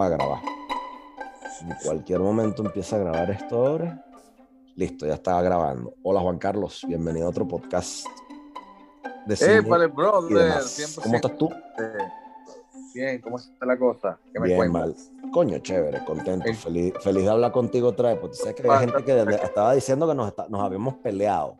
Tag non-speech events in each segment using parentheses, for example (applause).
para grabar. En cualquier momento empieza a grabar esto ahora. Listo, ya estaba grabando. Hola Juan Carlos, bienvenido a otro podcast de cine vale, brother, ¿Cómo estás tú? Bien, ¿cómo está la cosa? ¿Qué me Bien, mal. Coño, chévere, contento, feliz, feliz de hablar contigo otra vez, porque tú sabes que hay gente que estaba diciendo que nos, nos habíamos peleado.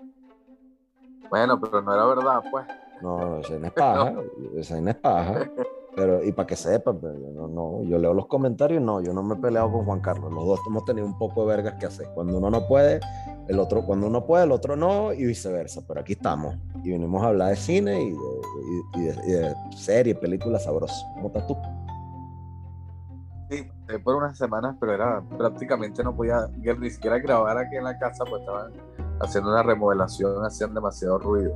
Bueno, pero no era verdad, pues. No, esa no es paja, (laughs) esa no es paja. Pero, y para que sepan, pero no, no, yo leo los comentarios, no, yo no me he peleado con Juan Carlos. Los dos hemos tenido un poco de vergas que hacer. Cuando uno no puede, el otro, cuando uno puede, el otro no, y viceversa. Pero aquí estamos. Y venimos a hablar de cine y de, y, de, serie, películas sabrosas. ¿Cómo estás tú? Sí, por unas semanas, pero era prácticamente no podía ni siquiera grabar aquí en la casa, pues estaban haciendo una remodelación, hacían demasiado ruido.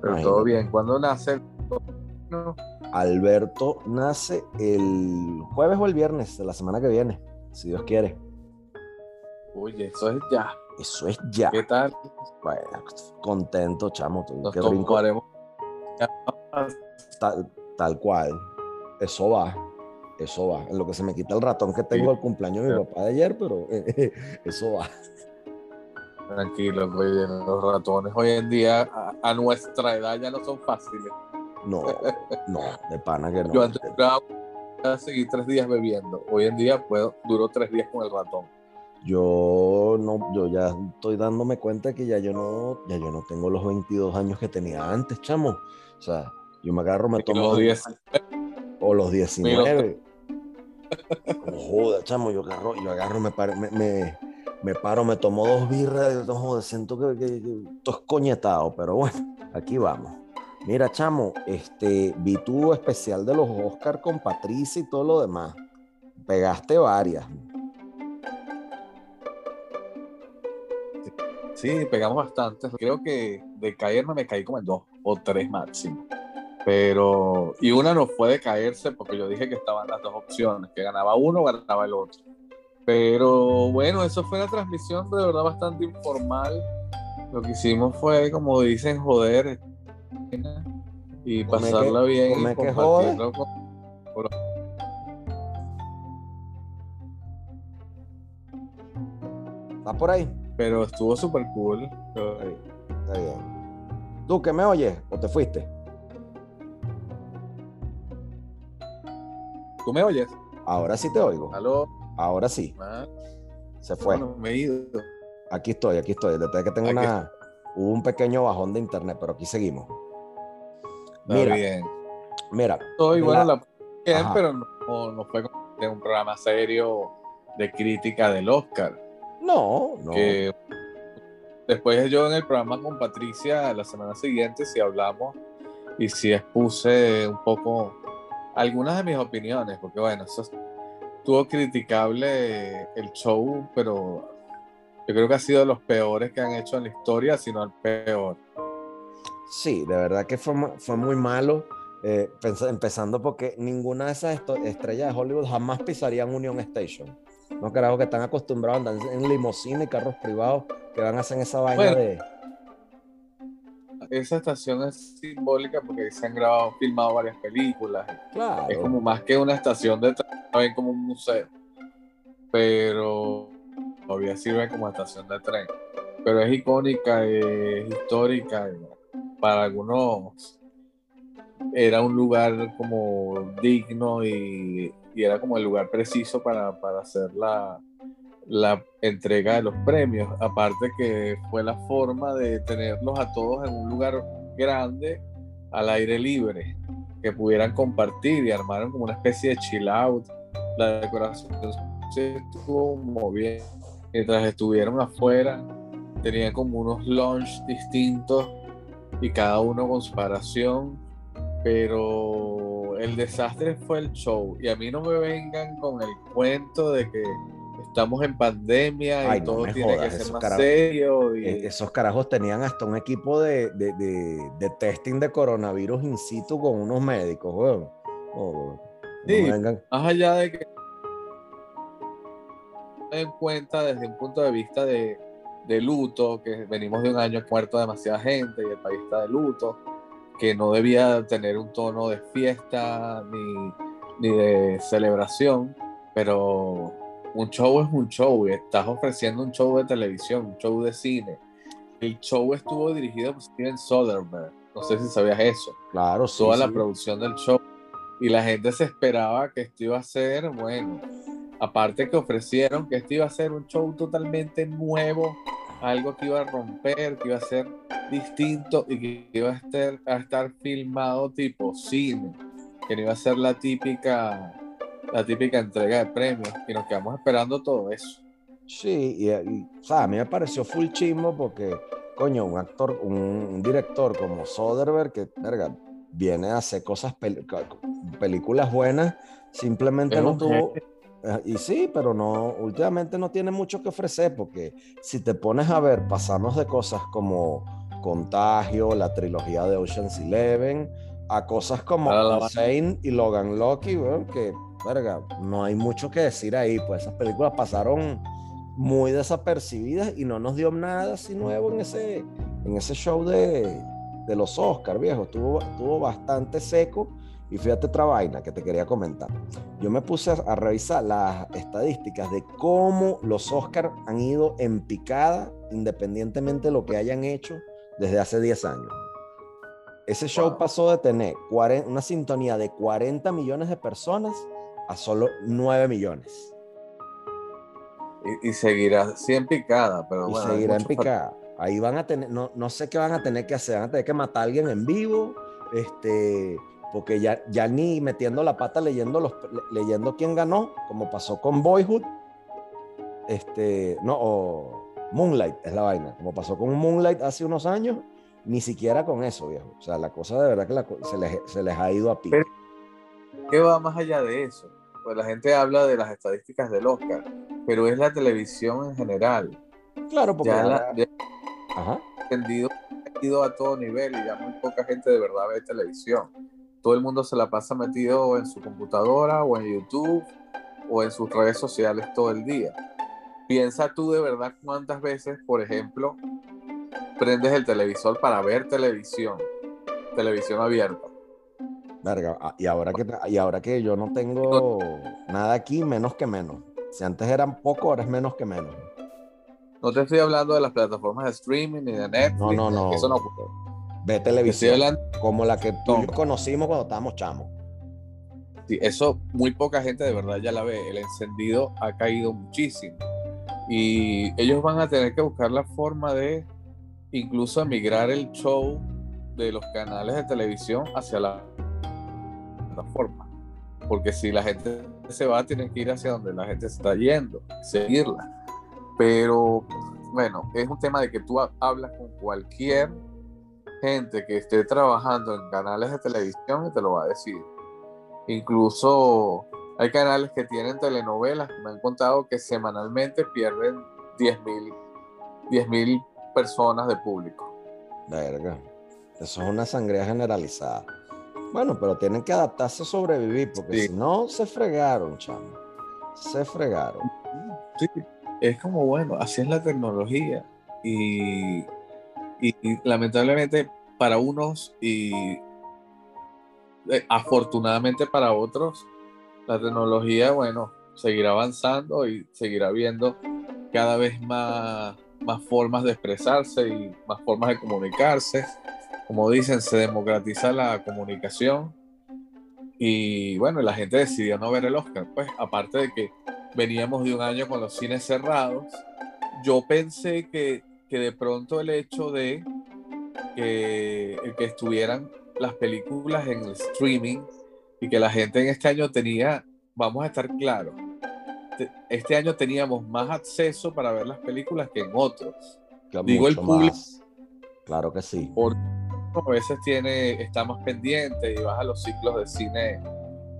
Pero todo bien. ¿Cuándo nace? Alberto nace el jueves o el viernes de la semana que viene, si Dios quiere. Oye, eso es ya. Eso es ya. ¿Qué tal? Bueno, contento, chamo. Nos tomaremos. Tal, tal cual. Eso va. Eso va. En lo que se me quita el ratón que tengo el cumpleaños de mi papá de ayer, pero (laughs) eso va. Tranquilo, oye, los ratones hoy en día a, nuestra edad ya no son fáciles. No, no, de pana que no. Yo antes a seguir tres días bebiendo. Hoy en día puedo, duro tres días con el ratón. Yo no, yo ya estoy dándome cuenta que ya yo no, ya yo no tengo los 22 años que tenía antes, chamo. O sea, yo me agarro, me tomo. Los 10. O los 19. joder, chamo, yo agarro, yo agarro, me, me, me paro, me tomo dos birras, y siento que, que, es coñetado, pero bueno, aquí vamos. Mira, chamo, este, vi tu especial de los Oscar con Patricia y todo lo demás. Pegaste varias. Sí, pegamos bastantes. Creo que de caerme me caí como en dos o tres máximo. Pero, y una no fue de caerse porque yo dije que estaban las dos opciones, que ganaba uno o ganaba el otro. Pero bueno, eso fue una transmisión de verdad bastante informal. Lo que hicimos fue, como dicen, joder y pasarla bien. y joder. ¿Está por ahí? Pero estuvo súper cool. Está bien. ¿Tú que me oyes o te fuiste? ¿Tú me oyes? Ahora sí te oigo. ¿Aló? Ahora sí. Ah. Se fue. me he ido. Aquí estoy, aquí estoy. Desde que tengo una. Hubo un pequeño bajón de internet, pero aquí seguimos. mira, bien. Mira. Estoy bueno, la... pero no, no, fue un programa serio de crítica del Oscar. No, no. después yo en el programa con Patricia la semana siguiente, si hablamos y si expuse un poco algunas de mis opiniones, porque bueno, eso estuvo criticable el show, pero yo creo que ha sido de los peores que han hecho en la historia, sino el peor. Sí, de verdad que fue, fue muy malo. Eh, empezando porque ninguna de esas estrellas de Hollywood jamás pisarían Union Station. No creo que están acostumbrados a andar en limusina y carros privados que van a hacer esa vaina de. Esa estación es simbólica porque se han grabado, filmado varias películas. Claro. Es como más que una estación de tren, como un museo. Pero todavía sirve como estación de tren. Pero es icónica, es histórica. Para algunos era un lugar como digno y, era como el lugar preciso para, hacer la, la entrega de los premios. Aparte que fue la forma de tenerlos a todos en un lugar grande, al aire libre, que pudieran compartir y armaron como una especie de chill out. La decoración se estuvo bien. Mientras estuvieron afuera, tenían como unos lounge distintos y cada uno con su paración pero el desastre fue el show. Y a mí no me vengan con el cuento de que estamos en pandemia y todo tiene que ser más serio. E-, esos carajos tenían hasta un equipo de, de, testing de coronavirus in situ con unos médicos, weón. sí, más allá de que en cuenta desde un punto de vista de, de luto, que venimos de un año muerto demasiada gente y el país está de luto que no debía tener un tono de fiesta ni, de celebración, pero un show es un show y estás ofreciendo un show de televisión, un show de cine. El show estuvo dirigido por Steven Soderbergh. No sé si sabías eso. Claro, sí. Toda la producción del show. Y la gente se esperaba que esto iba a ser, bueno, aparte que ofrecieron que esto iba a ser un show totalmente nuevo, algo que iba a romper, que iba a ser distinto y que iba a estar, a estar filmado tipo cine, que no iba a ser la típica, la típica entrega de premios. Y nos quedamos esperando todo eso. Sí, y, y, o sea, a mí me pareció full chimbo porque, coño, un actor, un, un director como Soderbergh, que, verga, viene a hacer cosas, pel películas buenas, simplemente Es no tuvo... Y sí, pero no, últimamente no tiene mucho que ofrecer porque si te pones a ver, pasamos de cosas como Contagio, la trilogía de Ocean's Eleven, a cosas como Insane y Logan Lucky, weón, que, verga, no hay mucho que decir ahí, pues esas películas pasaron muy desapercibidas y no nos dio nada así nuevo en ese, en ese show de, de los Oscars, viejo. Estuvo, estuvo bastante seco. Y fíjate otra vaina que te quería comentar. Yo me puse a, revisar las estadísticas de cómo los Oscars han ido en picada independientemente de lo que hayan hecho desde hace 10 años. Ese show Wow. pasó de tener 40 una sintonía de 40 millones de personas a solo 9 millones. Y, y seguirá en picada, pero y bueno. seguirá en picada. Ahí van a tener, no, no sé qué van a tener que hacer, van a tener que matar a alguien en vivo, este, porque ya, ya ni metiendo la pata leyendo, los, le- leyendo quién ganó, como pasó con Boyhood, este, no, o Moonlight es la vaina, como pasó con Moonlight hace unos años, ni siquiera con eso, viejo. O sea, la cosa de verdad que la se, les, se les ha ido a pique. ¿Qué va más allá de eso? Pues la gente habla de las estadísticas del Oscar, pero es la televisión en general. Claro, porque Ya, la, ya ajá, entendido, ha ido a todo nivel y ya muy poca gente de verdad ve televisión. Todo el mundo se la pasa metido en su computadora o en YouTube o en sus redes sociales todo el día. Piensa tú de verdad cuántas veces, por ejemplo, prendes el televisor para ver televisión, televisión abierta. Verga, ah, y ahora que y ahora que yo no tengo nada aquí, menos que menos. Si antes eran poco, ahora es menos que menos. No te estoy hablando de las plataformas de streaming ni de Netflix. No, no, no. Eso no. Ve televisión, como la que tú conocimos cuando estábamos chamos. Sí, eso muy poca gente de verdad ya la ve. El encendido ha caído muchísimo. Y ellos van a tener que buscar la forma de incluso emigrar el show de los canales de televisión hacia la plataforma. Porque si la gente se va, tienen que ir hacia donde la gente se está yendo, seguirla. Pero bueno, es un tema de que tú ha- hablas con cualquier gente que esté trabajando en canales de televisión y te lo va a decir. Incluso hay canales que tienen telenovelas que me han contado que semanalmente pierden 10.000 10.000 personas de público. Verga. Eso es una sangría generalizada. Bueno, pero tienen que adaptarse a sobrevivir, porque Sí. si no, se fregaron, chamo. Se fregaron. Sí, es como bueno, así es la tecnología. Y, y- lamentablemente para unos y eh, afortunadamente para otros, la tecnología, bueno, seguirá avanzando y seguirá viendo cada vez más, más formas de expresarse y más formas de comunicarse. Como dicen, se democratiza la comunicación. Y bueno, la gente decidió no ver el Oscar. Pues aparte de que veníamos de un año con los cines cerrados, yo pensé que, que de pronto el hecho de que, que estuvieran las películas en el streaming y que la gente en este año tenía, vamos a estar claros, te- este año teníamos más acceso para ver las películas que en otros. Que Digo el público. más. Claro que sí. Porque a veces tiene, está más pendiente y vas a los ciclos de cine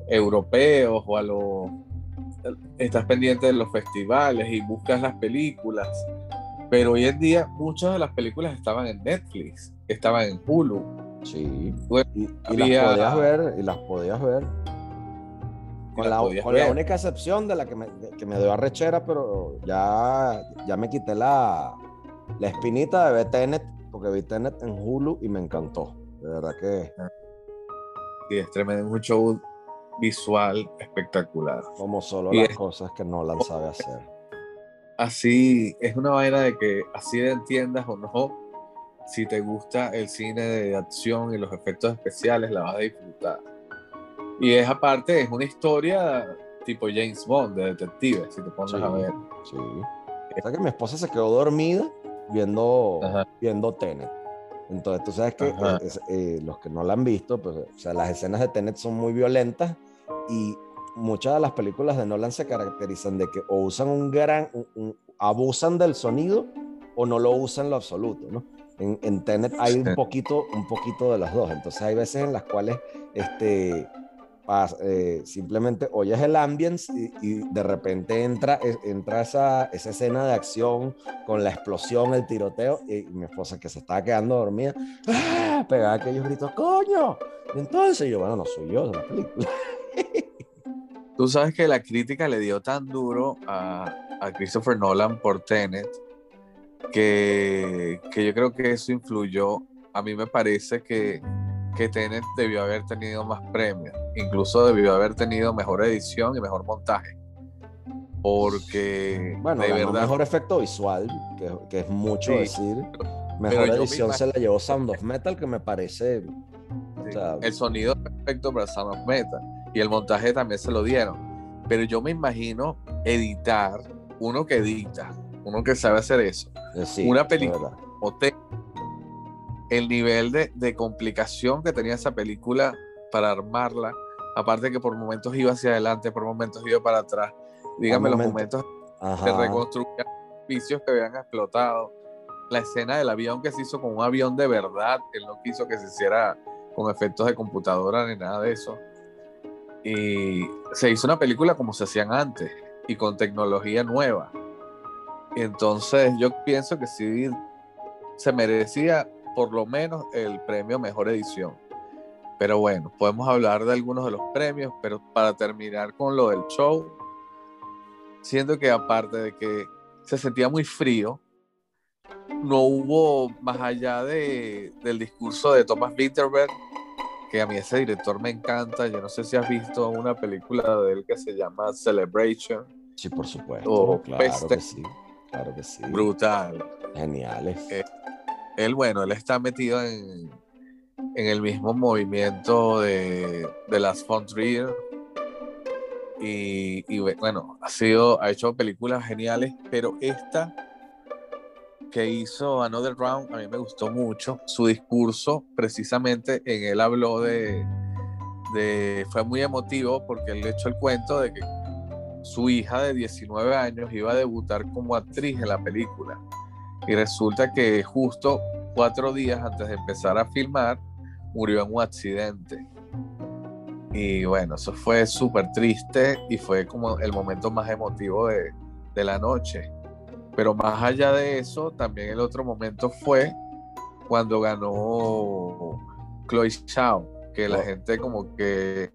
europeos o a los estás pendiente de los festivales y buscas las películas. Pero hoy en día muchas de las películas estaban en Netflix, estaban en Hulu. Sí. Bueno, Y, las podías ver, y las podías ver. Con, la, con única excepción de la que me, que me dio arrechera, pero ya, ya me quité la, la espinita de ver Tenet, porque vi Tenet en Hulu y me encantó. De verdad que Sí, es tremendo, un show visual espectacular. Como solo las cosas que Nolan sabe hacer. Así, es una vaina de que así de entiendas o no, si te gusta el cine de acción y los efectos especiales, la vas a disfrutar. Y es aparte, es una historia tipo James Bond, de detective, si te pones a ver. Sí. Sea que mi esposa se quedó dormida viendo, viendo Tenet. Entonces, tú sabes que eh, eh, los que no la han visto, pues, o sea, las escenas de Tenet son muy violentas y muchas de las películas de Nolan se caracterizan de que o usan un gran, abusan del sonido o no lo usan en lo absoluto, ¿no? En, en Tenet hay un poquito, un poquito de las dos. Entonces hay veces en las cuales este, eh, simplemente oyes el ambience y, de repente entra, entra esa, esa, escena de acción con la explosión, el tiroteo, y, mi esposa que se estaba quedando dormida, ¡ah! pegaba aquellos gritos, ¡coño! entonces yo, bueno, no soy yo de la película. Tú sabes que la crítica le dio tan duro a, a Christopher Nolan por Tenet que, que yo creo que eso influyó. A mí me parece que que Tenet debió haber tenido más premios, incluso debió haber tenido mejor edición y mejor montaje. Porque bueno, de verdad, mejor efecto visual, que, es mucho decir. Mejor edición se la llevó Sound of Metal, que me parece. el sonido perfecto para Sound of Metal. Y el montaje también se lo dieron. Pero yo me imagino editar, uno que edita, uno que sabe hacer eso. Eh, una película el nivel de, complicación que tenía esa película para armarla, aparte que por momentos iba hacia adelante, por momentos iba para atrás, dígame los momentos de reconstrucción, edificios que habían explotado, la escena del avión que se hizo con un avión de verdad, él no quiso que se hiciera con efectos de computadora ni nada de eso. Y se hizo una película como se hacían antes y con tecnología nueva. Entonces yo pienso que sí se merecía por lo menos el premio Mejor Edición. Pero bueno, podemos hablar de algunos de los premios, pero para terminar con lo del show, siento que aparte de que se sentía muy frío, no hubo más allá de, del discurso de Thomas Winterberg, que a mí ese director me encanta. Yo no sé si has visto una película de él que se llama Celebration. Sí, por supuesto. claro que sí. Claro que sí. Brutal. Geniales. Eh, él, bueno, él está metido en, el mismo movimiento de, de las von y, y, bueno, ha sido, ha hecho películas geniales, pero esta que hizo Another Round a mí me gustó mucho. Su discurso, precisamente, en él habló de, de fue muy emotivo porque él echó el cuento de que su hija de 19 años iba a debutar como actriz en la película y resulta que justo cuatro días antes de empezar a filmar, murió en un accidente. Y bueno, eso fue súper triste y fue como el momento más emotivo de, de la noche. Pero más allá de eso, también el otro momento fue cuando ganó Chloe Zhao, que la oh. gente como que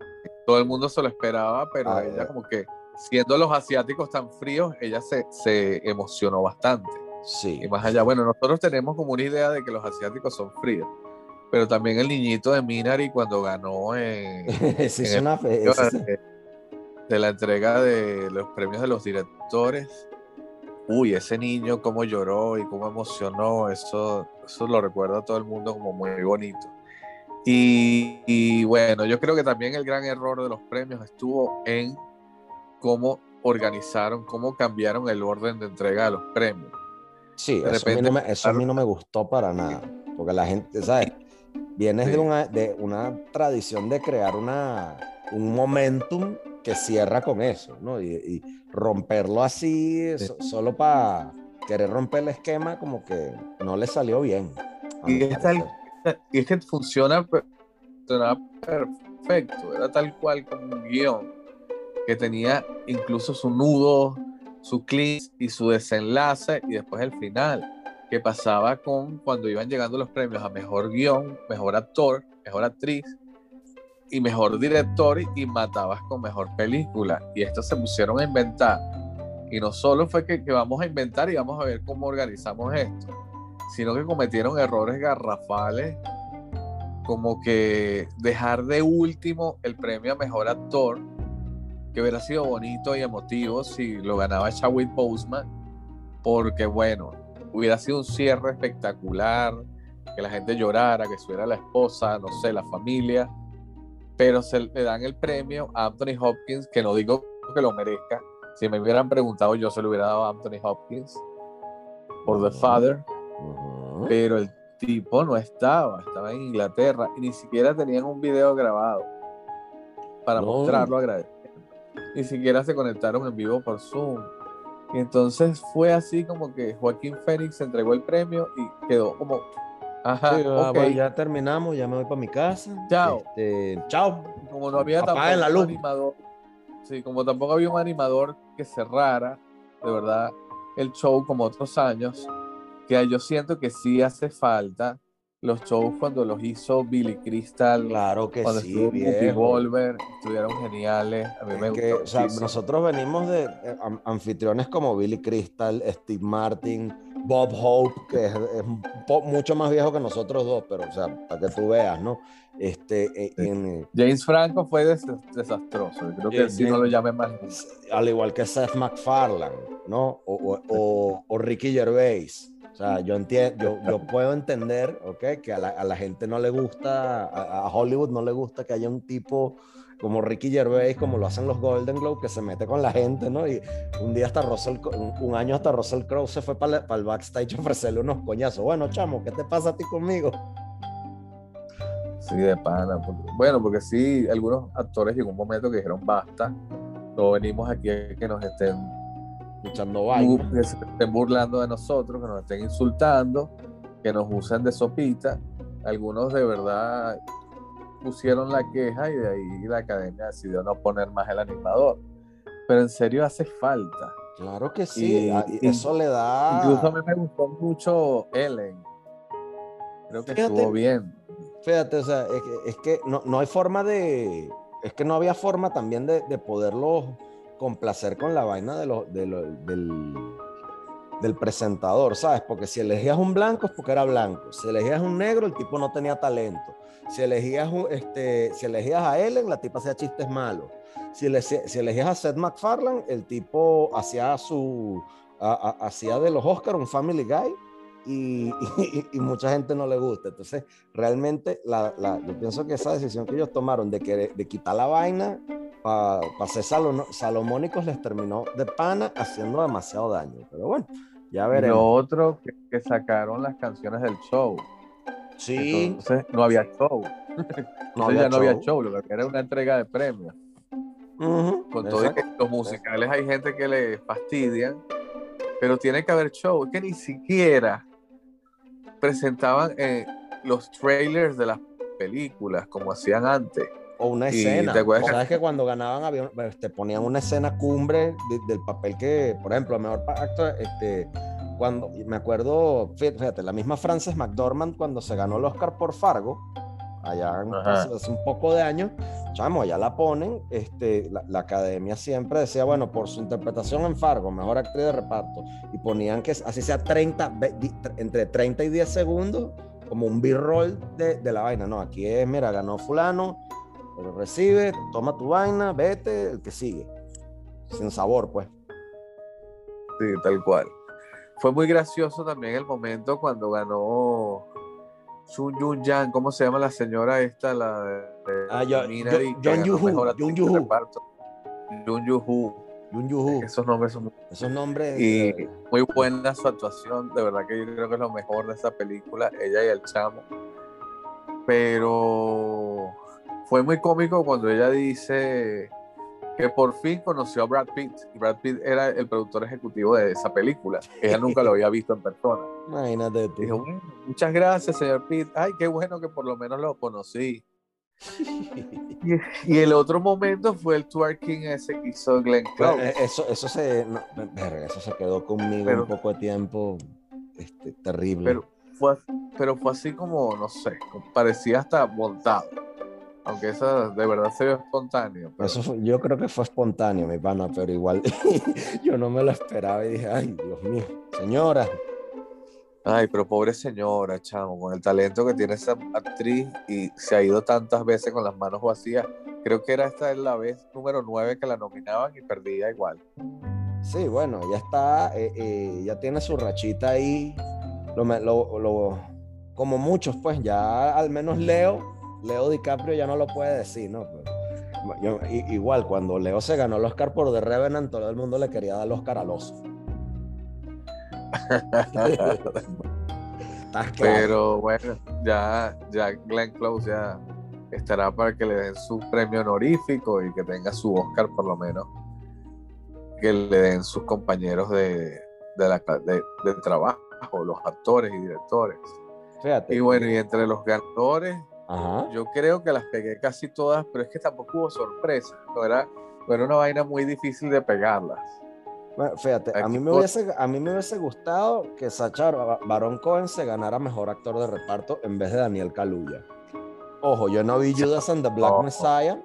todo el mundo se lo esperaba, pero ah, ella como que siendo los asiáticos tan fríos, ella se, se emocionó bastante. Sí. Y más allá, bueno, nosotros tenemos como una idea de que los asiáticos son fríos, pero también el niñito de Minari cuando ganó en, (laughs) una de, de, la entrega de los premios de los directores, uy, ese niño cómo lloró y cómo emocionó, eso, eso lo recuerda todo el mundo como muy bonito. Y, y bueno, yo creo que también el gran error de los premios estuvo en cómo organizaron, cómo cambiaron el orden de entrega de los premios Sí, eso, a, mí no me, eso a mí no me gustó para nada, porque la gente, ¿sabes? Vienes de, una, de una tradición de crear una, un momentum que cierra con eso, ¿no? Y, romperlo así, solo para querer romper el esquema, como que no le salió bien. Y es, y es, que funciona, perfecto, era tal cual como un guion que tenía incluso su nudo su clip y su desenlace y después el final, que pasaba con cuando iban llegando los premios a mejor guion, mejor actor, mejor actriz y mejor director y matabas con mejor película. Y estos se pusieron a inventar. Y no solo fue que, que vamos a inventar y vamos a ver cómo organizamos esto, sino que cometieron errores garrafales como que dejar de último el premio a mejor actor, que hubiera sido bonito y emotivo si lo ganaba Chadwick Boseman, porque bueno, hubiera sido un cierre espectacular, que la gente llorara, que estuviera la esposa, no sé, la familia, pero se le dan el premio a Anthony Hopkins, que no digo que lo merezca, si me hubieran preguntado yo se lo hubiera dado a Anthony Hopkins por The Father, pero el tipo no estaba, estaba en Inglaterra y ni siquiera tenían un video grabado para mostrarlo agradeciendo. Ni siquiera se conectaron en vivo por Zoom. Y entonces fue así como que Joaquín Fénix entregó el premio y quedó como, ajá, okay. ya terminamos, ya me voy para mi casa. Chao. Este, chao. Como no había tampoco la luz. un animador, sí, como tampoco había un animador que cerrara, de verdad, el show como otros años, que yo siento que sí hace falta los shows cuando los hizo Billy Crystal. Claro que cuando sí. Estuvo Volver, estuvieron geniales. A mí me que, o sea, nosotros venimos de eh, anfitriones como Billy Crystal, Steve Martin, Bob Hope, que es, mucho más viejo que nosotros dos, pero o sea, para que tú veas, ¿no? Este, e, en, James Franco fue desastroso, creo que si no lo llame más. Al igual que Seth MacFarlane, ¿no? O, o, o Ricky Gervais. O sea, yo entiendo, yo, yo, puedo entender, ¿ok? Que a la, a la gente no le gusta, a, Hollywood no le gusta que haya un tipo como Ricky Gervais, como lo hacen los Golden Globe, que se mete con la gente, ¿no? Y un día hasta Russell, un, año hasta Russell Crowe se fue para, para el backstage a ofrecerle unos coñazos. Bueno, chamo, ¿qué te pasa a ti conmigo? Sí, de pana. bueno, porque sí, algunos actores llegó un momento que dijeron basta, no venimos aquí a que nos estén escuchando vainas. Que se estén burlando de nosotros, que nos estén insultando, que nos usen de sopita. Algunos de verdad pusieron la queja y de ahí la academia decidió no poner más el animador. Pero en serio hace falta. Claro que sí, y, eso le da. Incluso a mí me gustó mucho Ellen. Creo que estuvo bien. Fíjate, o sea, es que, no, no, hay forma de. Es que no había forma también de, de poderlo complacer con la vaina de lo, del, del presentador, ¿sabes? Porque si elegías un blanco es porque era blanco. Si elegías un negro, el tipo no tenía talento. Si elegías, este, si elegías a Ellen, la tipa hacía chistes malos. Si, si elegías a Seth MacFarlane, el tipo hacía su hacía de los Oscars un Family Guy y, y, mucha gente no le gusta. Entonces, realmente, la, la, yo pienso que esa decisión que ellos tomaron de, que, de quitar la vaina para pa ser salomónicos les terminó de pana haciendo demasiado daño. Pero bueno, ya veremos. Lo otro que, sacaron las canciones del show. Sí. Entonces no había show. (laughs) No había ya no había show, lo que era una entrega de premios. Con todo que los musicales hay gente que le fastidian, pero tiene que haber show. Es que ni siquiera presentaban eh, los trailers de las películas como hacían antes o una escena. ¿Sabes que cuando ganaban te este, ponían una escena cumbre del papel que, por ejemplo, mejor actor, este, cuando me acuerdo, fíjate, la misma Frances McDormand cuando se ganó el Oscar por Fargo, allá hace un poco de años, chamo, allá la ponen, este, la, academia siempre decía, bueno, por su interpretación en Fargo, mejor actriz de reparto, y ponían que así sea 30, entre 30 y 10 segundos, como un b-roll de, de, la vaina, no, aquí es, mira, ganó fulano, recibe, toma tu vaina, vete, el que sigue. Sin sabor, pues. Sí, tal cual. Fue muy gracioso también el momento cuando ganó Sun Yun Yang, ¿cómo se llama la señora esta? La de, ah, yo, John Yuhu. Yuhu. Jun Yuhu. Jun Yuhu. Esos nombres son Esos nombres. Y muy buena su actuación. De verdad que yo creo que es lo mejor de esa película, ella y el chamo. Pero fue muy cómico cuando ella dice que por fin conoció a Brad Pitt. Y Brad Pitt era el productor ejecutivo de esa película. Ella nunca lo había visto en persona. (laughs) Imagínate tú. Dijo, muchas gracias, señor Pitt. Ay, qué bueno que por lo menos lo conocí. (laughs) y, el otro momento fue el twerking ese que hizo Glenn Close. Eh, eso, eso, se, eso se quedó conmigo un poco de tiempo este, terrible. Pero fue, pero fue así como, no sé, parecía hasta montado. Aunque eso de verdad se ve espontáneo. Eso yo creo que fue espontáneo, mi pana, pero igual (laughs) yo no me lo esperaba y dije, ay, Dios mío, señora. Ay, pero pobre señora, chamo, con el talento que tiene esa actriz y se ha ido tantas veces con las manos vacías. Creo que era esta es la vez número 9 que la nominaban y perdía igual. Sí, bueno, ya está, eh, eh, ya tiene su rachita ahí. Lo, como muchos, pues ya al menos Leo, Leo DiCaprio ya no lo puede decir, ¿no? igual, cuando Leo se ganó el Oscar por The Revenant, todo el mundo le quería dar el Oscar al oso. Pero bueno, ya, ya Glenn Close ya estará para que le den su premio honorífico y que tenga su Oscar por lo menos. Que le den sus compañeros de, de, trabajo, los actores y directores. Y bueno, y entre los ganadores, yo creo que las pegué casi todas, pero es que tampoco hubo sorpresa. No era, no era una vaina muy difícil de pegarlas. Bueno, fíjate, a mí, me hubiese, a mí me hubiese gustado que Sacha Baron Cohen se ganara mejor actor de reparto en vez de Daniel Kaluuya. Ojo, yo no vi Judas and the Black Messiah.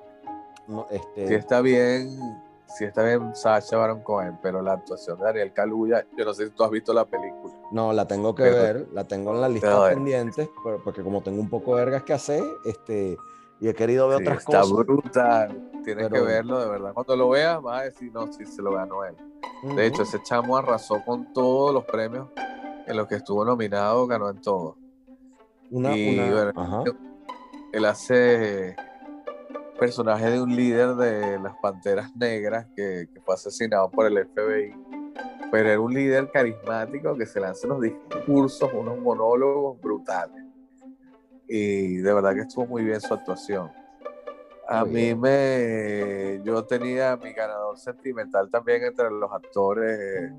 No, este... Sí está bien, sí está bien Sacha Baron Cohen, pero la actuación de Daniel Kaluuya, yo no sé si tú has visto la película. No, la tengo que ver, la tengo en la lista de pendientes, porque como tengo un poco de vergas que hacer, este, y he querido ver otras cosas. Está brutal, tienes que verlo, de verdad. Cuando lo veas, vas a decir, no, sí, se lo ganó él. De hecho, ese chamo arrasó con todos los premios en los que estuvo nominado, ganó en todo. y él hace personaje de un líder de las Panteras Negras que, fue asesinado por el FBI. Pero era un líder carismático que se lanza unos discursos, unos monólogos brutales. Y de verdad que estuvo muy bien su actuación. A mí me. Yo tenía mi ganador sentimental también entre los actores,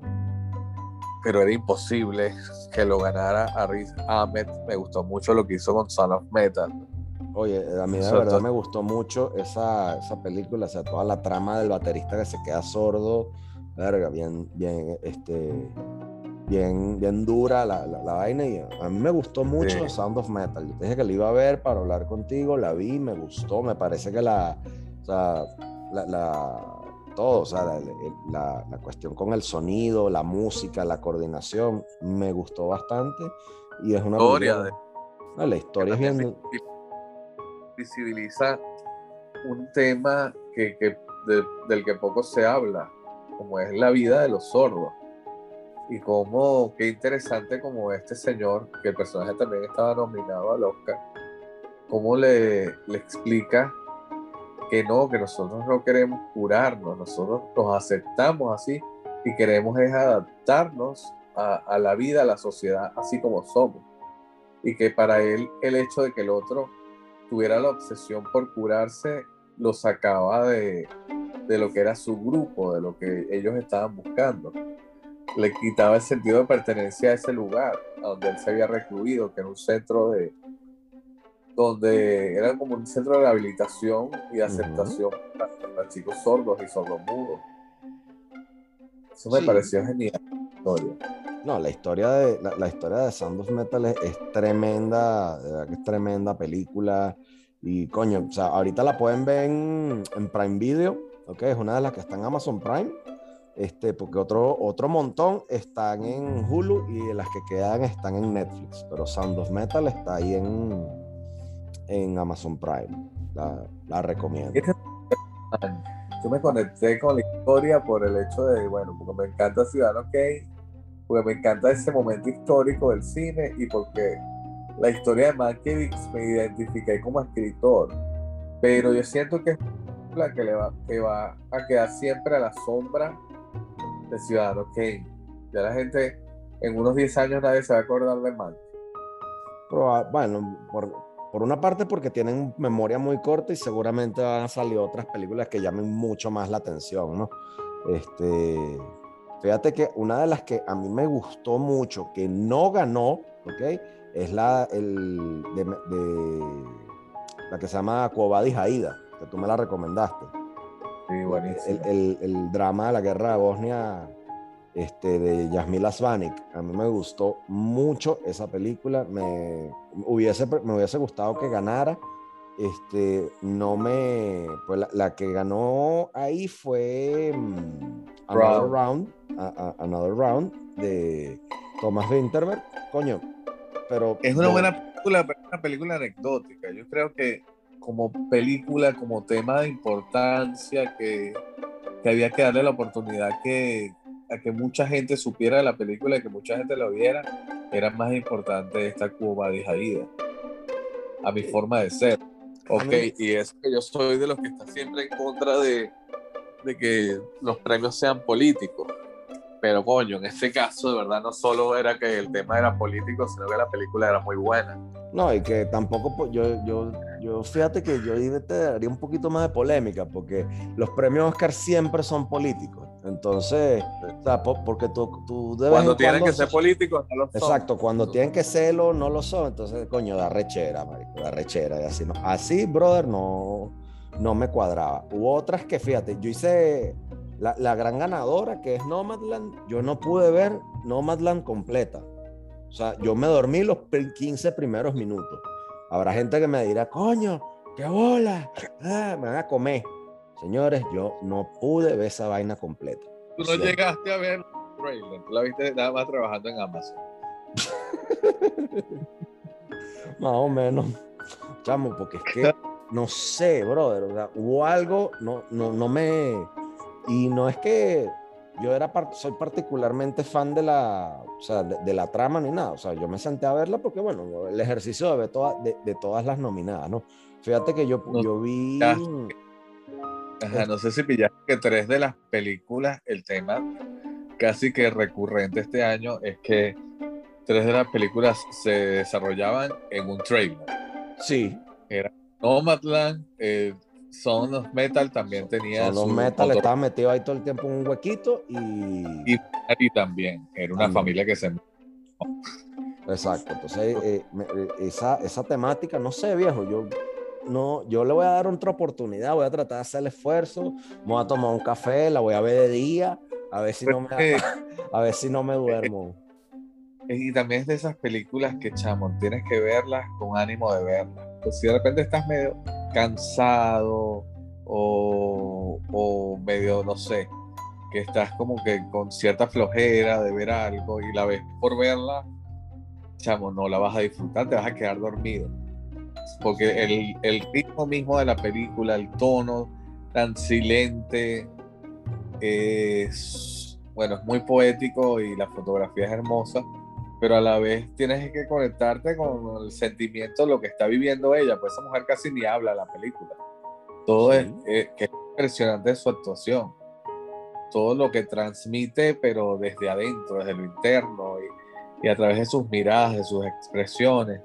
pero era imposible que lo ganara a Riz Ahmed. Me gustó mucho lo que hizo con Son of Metal. Oye, a mí de verdad me gustó mucho esa, esa película, o sea, toda la trama del baterista que se queda sordo, verga, bien, bien, este, bien, bien dura la, la, vaina y a mí me gustó mucho Sound of Metal. Yo te dije que la iba a ver para hablar contigo, la vi, me gustó, me parece que la, o sea, la, todo, o sea, la, la, cuestión con el sonido, la música, la coordinación, me gustó bastante y es una historia de... la historia es bien visibiliza un tema que, que del que poco se habla, como es la vida de los sordos y cómo, qué interesante como este señor, que el personaje también estaba nominado al Oscar, cómo le, le explica que no, que nosotros no queremos curarnos, nosotros nos aceptamos así y queremos es adaptarnos a, a, la vida, a la sociedad, así como somos. Y que para él el hecho de que el otro tuviera la obsesión por curarse lo sacaba de, de lo que era su grupo, de lo que ellos estaban buscando le quitaba el sentido de pertenencia a ese lugar, a donde él se había recluido, que era un centro de, donde era como un centro de rehabilitación y de aceptación para, chicos sordos y sordomudos. Eso me pareció genial. No, la historia de la, historia de Sound of Metal es, tremenda, de verdad que es tremenda película. Y coño, o sea, ahorita la pueden ver en, en Prime Video, ¿ok? Es una de las que está en Amazon Prime este, porque otro, otro montón están en Hulu y las que quedan están en Netflix, pero Sound Metal está ahí en, en Amazon Prime. La, la recomiendo. Yo me conecté con la historia por el hecho de, bueno, porque me encanta Ciudadano Kane, porque me encanta ese momento histórico del cine y porque la historia de Mankiewicz me identifiqué como escritor. Pero yo siento que es la que, le va, que va a quedar siempre a la sombra de Ciudadano Kane. Ya la gente, en unos 10 años nadie se va a acordar de Mank. Bueno, por, una parte porque tienen memoria muy corta y seguramente van a salir otras películas que llamen mucho más la atención, ¿no? Este, fíjate que una de las que a mí me gustó mucho, que no ganó, ¿ok? Es la, el, de, la que se llama Cuobadis Aida, que tú me la recomendaste. El, drama de la guerra de Bosnia este, de Yasmila Asvanik. A mí me gustó mucho esa película. Me hubiese, me hubiese gustado que ganara. Este, no me. Pues la, que ganó ahí fue um, Round. Another Round de Thomas Winterberg. Coño, pero... Es una buena película, pero es una película anecdótica. Yo creo que como película, como tema de importancia, que, que había que darle la oportunidad que, a que mucha gente supiera de la película y que mucha gente la viera, era más importante esta Cuba de Jaida. A mi forma de ser. Ok, y es que yo soy de los que está siempre en contra de, de que los premios sean políticos. Pero coño, en este caso de verdad no solo era que el tema era político, sino que la película era muy buena. No, y que tampoco, yo, yo, yo fíjate que yo te daría un poquito más de polémica, porque los premios Oscar siempre son políticos. Entonces, o sea, porque tú, tú debes... Cuando tienen que ser políticos, no lo son. Exacto, cuando tienen que serlo, no lo son. Entonces, coño, da rechera, marico, da rechera. Y así, ¿no? así, brother, no, no me cuadraba. Hubo otras que, fíjate, yo hice la, la, gran ganadora, que es Nomadland, yo no pude ver Nomadland completa. O sea, yo me dormí los 15 primeros minutos. Habrá gente que me dirá, coño, qué bola, ah, me van a comer. Señores, yo no pude ver esa vaina completa. Tú no llegaste a ver trailer, tú la viste nada más trabajando en Amazon. (laughs) más o menos. Chamo, porque es que no sé, brother. O sea, hubo algo, no, no, no me. Y no es que yo era soy particularmente fan de la, o sea, de, la trama ni nada. O sea, yo me senté a verla porque, bueno, el ejercicio de ver de, de, todas las nominadas, ¿no? Fíjate que yo, yo vi. Ajá, no sé si pillaste que tres de las películas, el tema casi que recurrente este año es que tres de las películas se desarrollaban en un trailer. Sí. Era Nomadland, eh, Son of Metal también tenía. Son of Metal estaba metido ahí todo el tiempo en un huequito y. Y, también, era una familia que se. Exacto, entonces eh, eh, esa, esa temática, no sé, viejo, yo no, yo le voy a dar otra oportunidad, voy a tratar de hacer el esfuerzo, voy a tomar un café, la voy a ver de día, a ver si no me, (laughs) a ver si no me duermo. Y también es de esas películas que, chamo, tienes que verlas con ánimo de verlas. Pues si de repente estás medio cansado o, o medio, no sé, que estás como que con cierta flojera de ver algo y la ves por verla, chamo, no la vas a disfrutar, te vas a quedar dormido. Porque el, el, ritmo mismo de la película, el tono tan silente, es, bueno, es muy poético y la fotografía es hermosa, pero a la vez tienes que conectarte con el sentimiento de lo que está viviendo ella, pues esa mujer casi ni habla en la película. Todo es, eh, que es impresionante su actuación, todo lo que transmite, pero desde adentro, desde lo interno y, y a través de sus miradas, de sus expresiones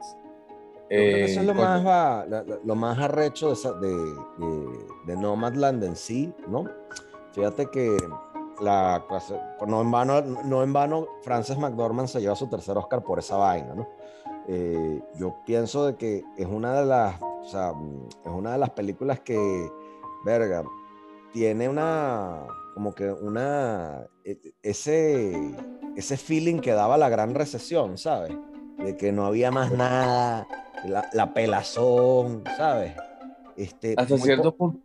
eso es lo, eh, más, lo más arrecho de, de, de, Nomadland en sí, ¿no? Fíjate que la no en vano, no en vano Frances McDormand se lleva su tercer Oscar por esa vaina, ¿no? Eh, yo pienso de que es una de las, o sea, es una de las películas que, verga, tiene una, como que una, e, ese, ese feeling que daba la gran recesión, ¿sabes? De que no había más nada, la, pelazón, ¿sabes? Este, Hasta cierto punto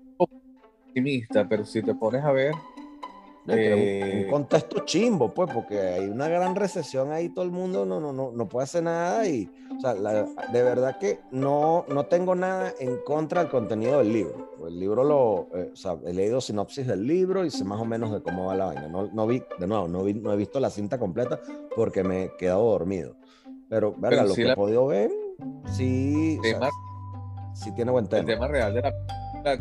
optimista, pero si te pones a ver... un, eh, contexto chimbo, pues, porque hay una gran recesión ahí, todo el mundo no, no, no, no puede hacer nada y, o sea, de verdad que no, no tengo nada en contra del contenido del libro. El libro lo, eh, o sea, he leído sinopsis del libro y sé más o menos de cómo va la vaina. No, no vi, de nuevo, no, vi, no he visto la cinta completa porque me he quedado dormido. Pero, verga, lo que he podido ver, sí, sí tiene buen tema. El tema real de la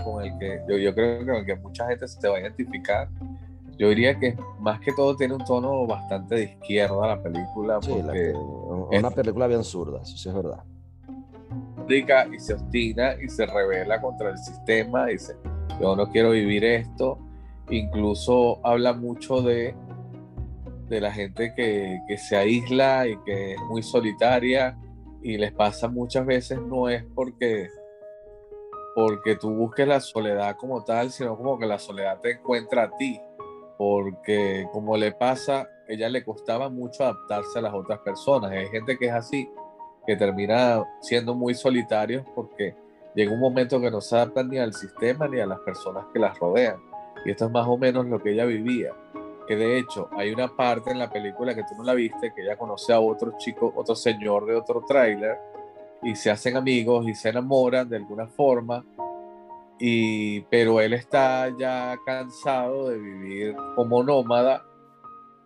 con el que yo, creo que, con el que mucha gente se va a identificar, yo diría que más que todo tiene un tono bastante de izquierda la película. Sí, una película bien zurda, eso sí es verdad. Y se obstina y se revela contra el sistema, dice, yo no quiero vivir esto. Incluso habla mucho de de la gente que, se aísla y que es muy solitaria y les pasa muchas veces no es porque porque tú busques la soledad como tal, sino como que la soledad te encuentra a ti, porque como le pasa, ella le costaba mucho adaptarse a las otras personas. Hay gente que es así, que termina siendo muy solitarios porque llega un momento que no se adaptan ni al sistema ni a las personas que las rodean. Y esto es más o menos lo que ella vivía que de hecho hay una parte en la película que tú no la viste, que ella conoce a otro chico, otro señor de otro tráiler, y se hacen amigos y se enamoran de alguna forma, y, pero él está ya cansado de vivir como nómada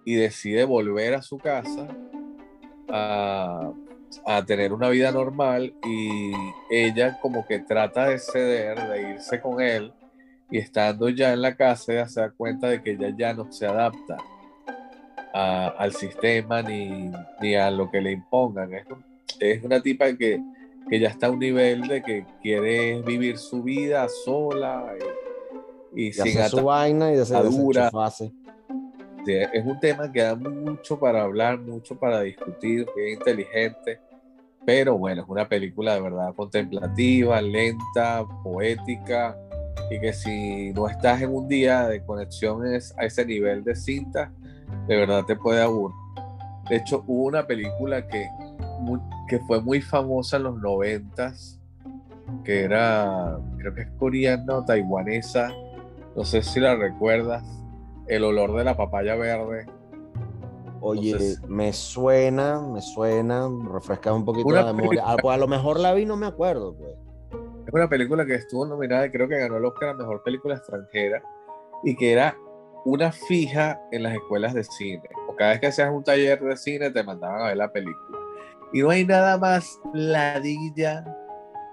y decide volver a su casa a, a tener una vida normal y ella como que trata de ceder, de irse con él y estando ya en la casa ella se da cuenta de que ella ya no se adapta al sistema ni, ni, a lo que le impongan. Es, es una tipa que, que, ya está a un nivel de que quiere vivir su vida sola y, y, sin su vaina y de fase. Es un tema que da mucho para hablar, mucho para discutir, es inteligente, pero bueno, es una película de verdad contemplativa, lenta, poética, y que si no estás en un día de conexión a ese nivel de cinta, de verdad te puede aburrir. De hecho, hubo una película que, que fue muy famosa en los noventas, que era, creo que es coreana o taiwanesa, no sé si la recuerdas, El olor de la papaya verde. Oye, me suena, me suena, refresca un poquito la memoria. Ah, pues a lo mejor la vi, no me acuerdo, pues. Es una película que estuvo nominada y creo que ganó el Oscar a Mejor Película Extranjera y que era una fija en las escuelas de cine. O cada vez que hacías un taller de cine te mandaban a ver la película. Y no hay nada más ladilla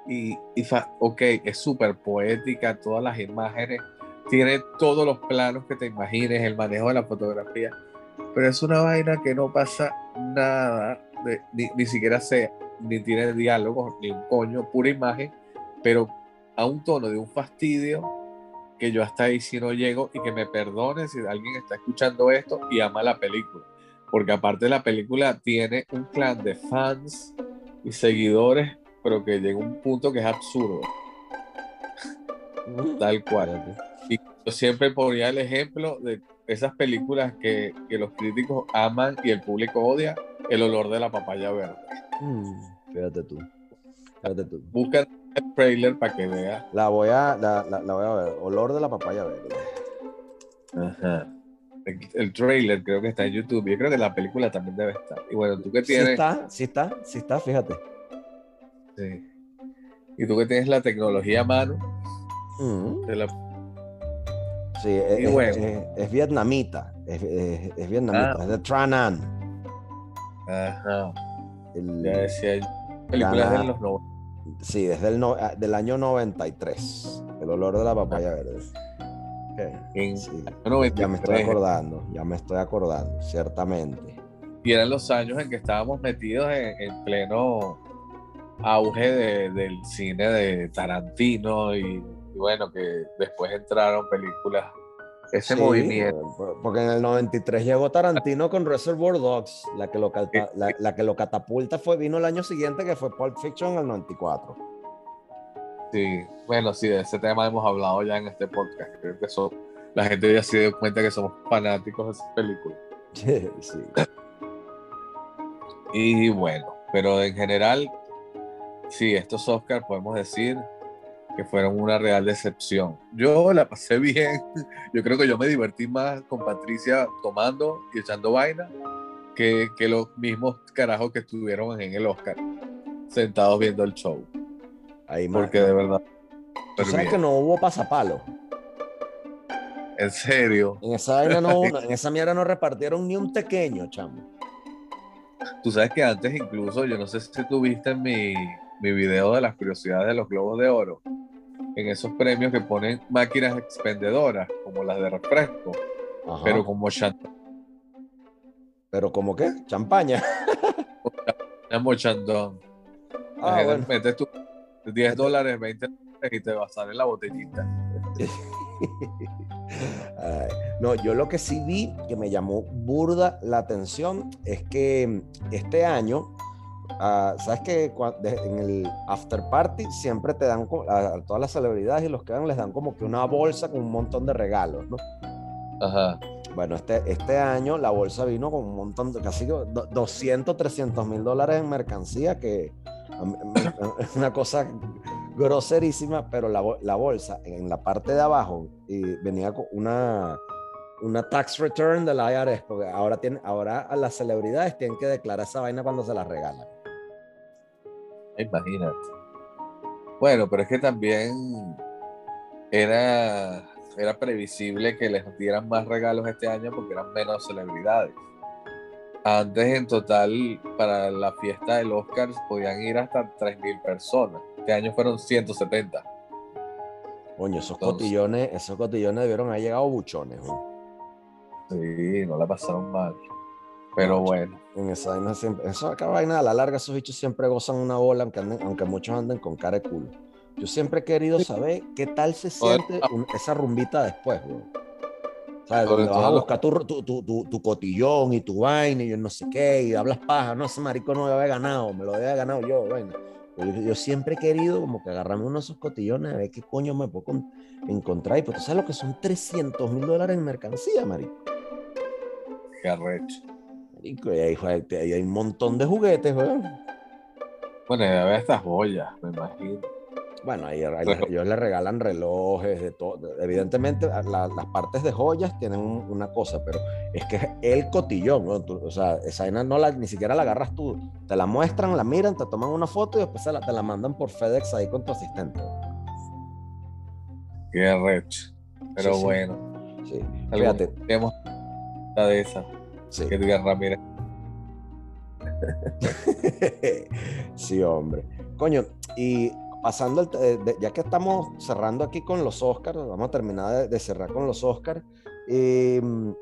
y, y ok, es súper poética, todas las imágenes, tiene todos los planos que te imagines, el manejo de la fotografía, pero es una vaina que no pasa nada, ni, ni siquiera sea, ni tiene diálogos, ni un coño, pura imagen pero a un tono de un fastidio que yo hasta ahí si no llego y que me perdone si alguien está escuchando esto y ama la película. Porque aparte la película tiene un clan de fans y seguidores, pero que llega a un punto que es absurdo. Tal cual. Y yo siempre ponía el ejemplo de esas películas que, que los críticos aman y el público odia, el olor de la papaya verde. Mm, fíjate tú. Fíjate tú. Busca el trailer para que vea. La voy a, la, la, voy a ver. Olor de la papaya verde. Ajá. El, trailer creo que está en YouTube. Yo creo que la película también debe estar. Y bueno, tú que tienes. Sí está, sí está, sí está, fíjate. Sí. Y tú que tienes la tecnología a mano. Mm. Sí, es, bueno. es, vietnamita. Es, vietnamita. Ah. Es de Tranan. Ajá. ya decía Películas de los 90. Sí, desde el ah, del año 93. El olor de la papaya verde. Ya me estoy acordando, ya me estoy acordando, ciertamente. Y eran los años en que estábamos metidos en, pleno auge del cine de Tarantino y, bueno, que después entraron películas ese movimiento. Porque en el 93 llegó Tarantino con Reservoir Dogs, la que, lo, la, que lo catapulta fue, vino el año siguiente que fue Pulp Fiction en el 94. Sí, bueno, sí, de ese tema hemos hablado ya en este podcast. Creo que eso, la gente ya se dio cuenta que somos fanáticos de esas películas. Sí, (laughs) sí. Y bueno, pero en general, sí, estos Oscars podemos decir que fueron una real decepción. Yo la pasé bien, (laughs) yo creo que yo me divertí más con Patricia tomando y echando vaina que, que los mismos carajos que estuvieron en el Oscar, sentados viendo el show. Ahí Porque de verdad. ¿Tú sabes que no hubo pasapalo? ¿En serio? En esa no, (laughs) en esa mierda no repartieron ni un pequeño, chamo. Tú sabes que antes incluso, yo no sé si tú viste mi, mi video de las curiosidades de los globos de oro, en esos premios que ponen máquinas expendedoras, como las de refresco, pero como champán. ¿Pero como qué? ¿Champaña? (laughs) Como chandón. Ah, bueno. Metes tu 10 dólares, 20 dólares y te va a salir la botellita. (laughs) no, yo lo que sí vi que me llamó burda la atención es que este año Ah, sabes que en el after party siempre te dan a, todas las celebridades y los que van les dan como que una bolsa con un montón de regalos, ¿no? Ajá. Bueno, este, este año la bolsa vino con un montón, de, casi 200, 300 mil dólares en mercancía, que una cosa groserísima, pero la, la, bolsa en la parte de abajo venía con una, una tax return de la IRS, porque ahora, tiene, ahora las celebridades tienen que declarar esa vaina cuando se la regalan. Imagínate. Bueno, pero es que también era, era previsible que les dieran más regalos este año porque eran menos celebridades. Antes en total para la fiesta del Oscar podían ir hasta 3.000 personas. Este año fueron 170. Coño, esos cotillones, esos cotillones debieron haber llegado buchones. Sí, no la pasaron mal. Pero bueno. En esa vaina siempre, eso acá vaina a la larga, esos bichos siempre gozan una bola, aunque, aunque muchos anden con cara de culo. Yo siempre he querido saber qué tal se siente esa rumbita después, güey. ¿Sabes? Donde a buscar tu, tu, tu, tu, cotillón y tu vaina y yo no sé qué, y hablas paja, no, ese marico no me había ganado, me lo había ganado yo, vaina. Yo, siempre he querido como que agarrarme uno de esos cotillones a ver qué coño me puedo encontrar. Y pues tú sabes lo que son 300 mil dólares en mercancía, marico. Qué arrecho. Marico, y ahí, hay un montón de juguetes, weón. Bueno, ya ve estas joyas, me imagino. Bueno, ahí, ellos le regalan relojes, de todo. Evidentemente, las partes de joyas tienen una cosa, pero es que es el cotillón, o sea, esa no la, ni siquiera la agarras tú. Te la muestran, la miran, te toman una foto y después la, te la mandan por FedEx ahí con tu asistente. Qué recho. Pero bueno. Sí. Fíjate. Tenemos la de esa. Sí. Que Ramírez. (laughs) sí, hombre. Coño, y pasando, ya que estamos cerrando aquí con los Oscars, vamos a terminar de, cerrar con los Oscars. Em,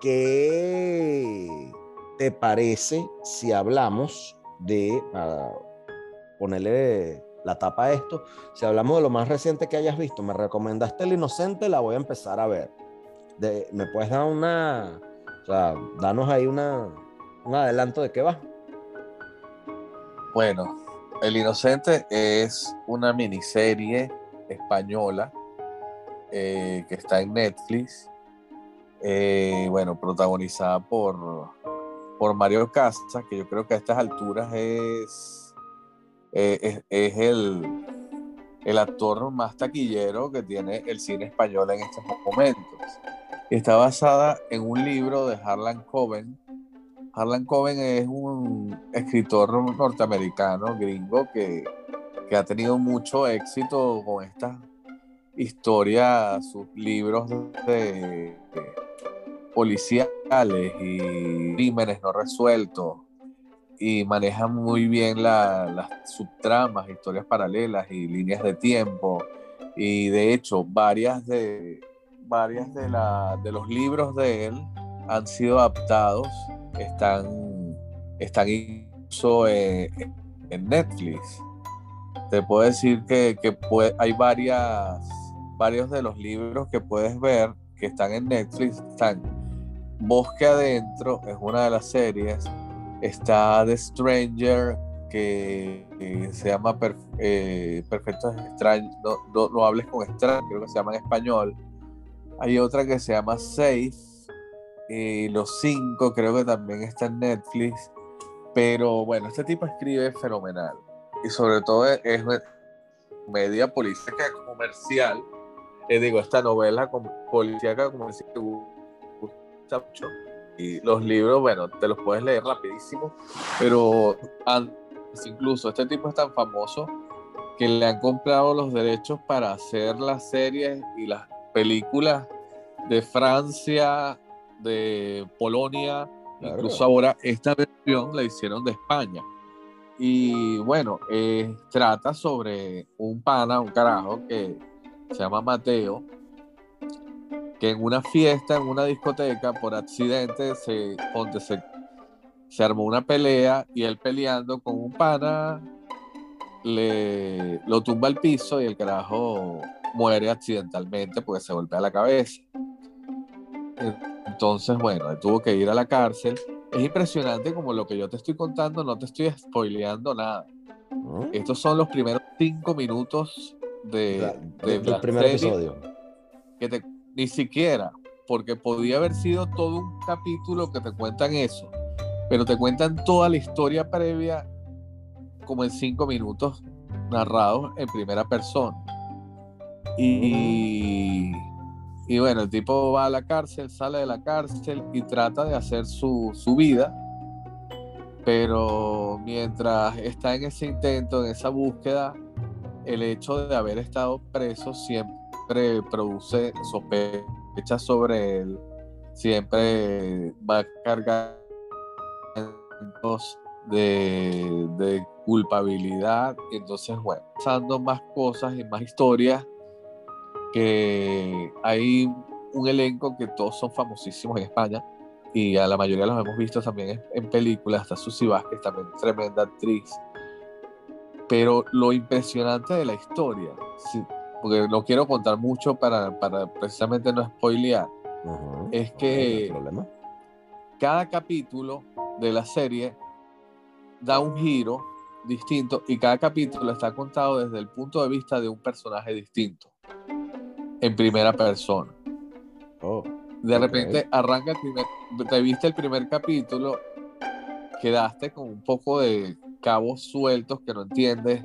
¿Qué te parece si hablamos de, para ponerle la tapa a esto, si hablamos de lo más reciente que hayas visto? Me recomendaste El Inocente, la voy a empezar a ver. ¿Me puedes dar una, o sea, danos ahí una, un adelanto de qué va? Bueno, el Inocente es una miniserie española eh, que está en Netflix. Eh, bueno, protagonizada por, por Mario Casas, que yo creo que a estas alturas es, eh, es, el, el, actor más taquillero que tiene el cine español en estos momentos. Está basada en un libro de Harlan Coben, Harlan Coben es un escritor norteamericano, gringo, que, ha tenido mucho éxito con estas historias, sus libros de, policiales y crímenes no resueltos y maneja muy bien las subtramas, historias paralelas y líneas de tiempo. Y de hecho, varias de, varias de, de los libros de él han sido adaptados están, están incluso en, Netflix. Te puedo decir que, hay varias, varios de los libros que puedes ver que están en Netflix. Están Bosque Adentro, es una de las series. Está The Stranger, que, se llama eh, Perfecto Extraño. No, hables con extraño, creo que se llama en español. Hay otra que se llama Safe y Los Cinco creo que también está en Netflix. Pero bueno, este tipo escribe fenomenal. Y sobre todo es, media política comercial. Eh, digo, esta novela policíaca comercial gusta mucho. Y los libros, bueno, te los puedes leer rapidísimo. Pero antes, incluso este tipo es tan famoso que le han comprado los derechos para hacer las series y las películas de Francia, de Polonia, incluso ahora esta versión la hicieron de España. Y bueno, eh, trata sobre un pana, un carajo que se llama Mateo, que en una fiesta, en una discoteca, por accidente, se, se, se armó una pelea y él peleando con un pana, le, lo tumba al piso y el carajo muere accidentalmente porque se golpea la cabeza. Entonces, bueno, tuvo que ir a la cárcel. Es impresionante como lo que yo te estoy contando, no te estoy spoileando nada. Estos son los primeros cinco minutos de, del primer episodio. Que ni siquiera, porque podía haber sido todo un capítulo que te cuentan eso, pero te cuentan toda la historia previa como en cinco minutos narrados en primera persona. Y y bueno, el tipo va a la cárcel, sale de la cárcel y trata de hacer su, su vida, pero mientras está en ese intento, en esa búsqueda, el hecho de haber estado preso siempre produce sospechas sobre él, siempre va a cargar de, de culpabilidad. Entonces, bueno, pasando más cosas y más historias, que hay un elenco que todos son famosísimos en España y a la mayoría los hemos visto también en películas, hasta Susi Vázquez, también tremenda actriz. Pero lo impresionante de la historia, porque no quiero contar mucho para, para precisamente no spoilear, es que cada capítulo de la serie da un giro distinto y cada capítulo está contado desde el punto de vista de un personaje distinto, en primera persona. Oh, de repente arranca el primer, te viste el primer capítulo, quedaste con un poco de cabos sueltos que no entiendes,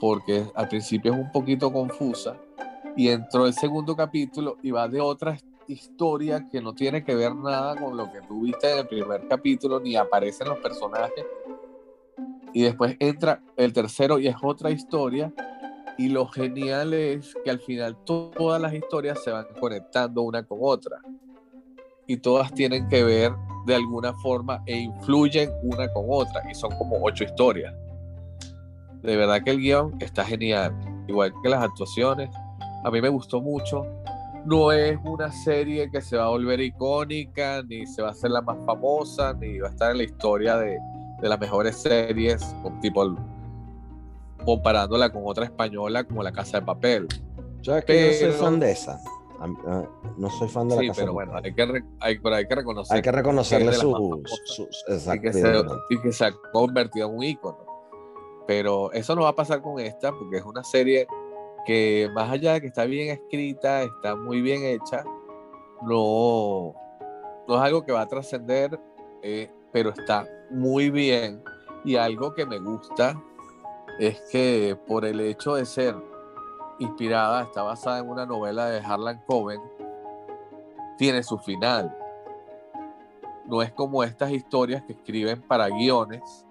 porque al principio es un poquito confusa, y entró el segundo capítulo y va de otra historia que no tiene que ver nada con lo que tú viste en el primer capítulo, ni aparecen los personajes, y después entra el tercero y es otra historia. Y lo genial es que al final todas las historias se van conectando una con otra. Y todas tienen que ver de alguna forma e influyen una con otra. Y son como ocho historias. De verdad que el guion está genial. Igual que las actuaciones. A mí me gustó mucho. No es una serie que se va a volver icónica, ni se va a hacer la más famosa, ni va a estar en la historia de, de las mejores series, tipo comparándola con otra española como La Casa de Papel. Yo que soy fan de esa. Ah, no soy fan de la sí, pero bueno, hay que, hay, pero hay que reconocer. Hay que reconocerle sus, y, que se, y que se ha convertido en un ícono. Pero eso no va a pasar con esta, porque es una serie que más allá de que está bien escrita, está muy bien hecha, no, no es algo que va a trascender, eh, pero está muy bien. Y algo que me gusta es que por el hecho de ser inspirada, está basada en una novela de Harlan Coben, tiene su final. No es como estas historias que escriben para guiones,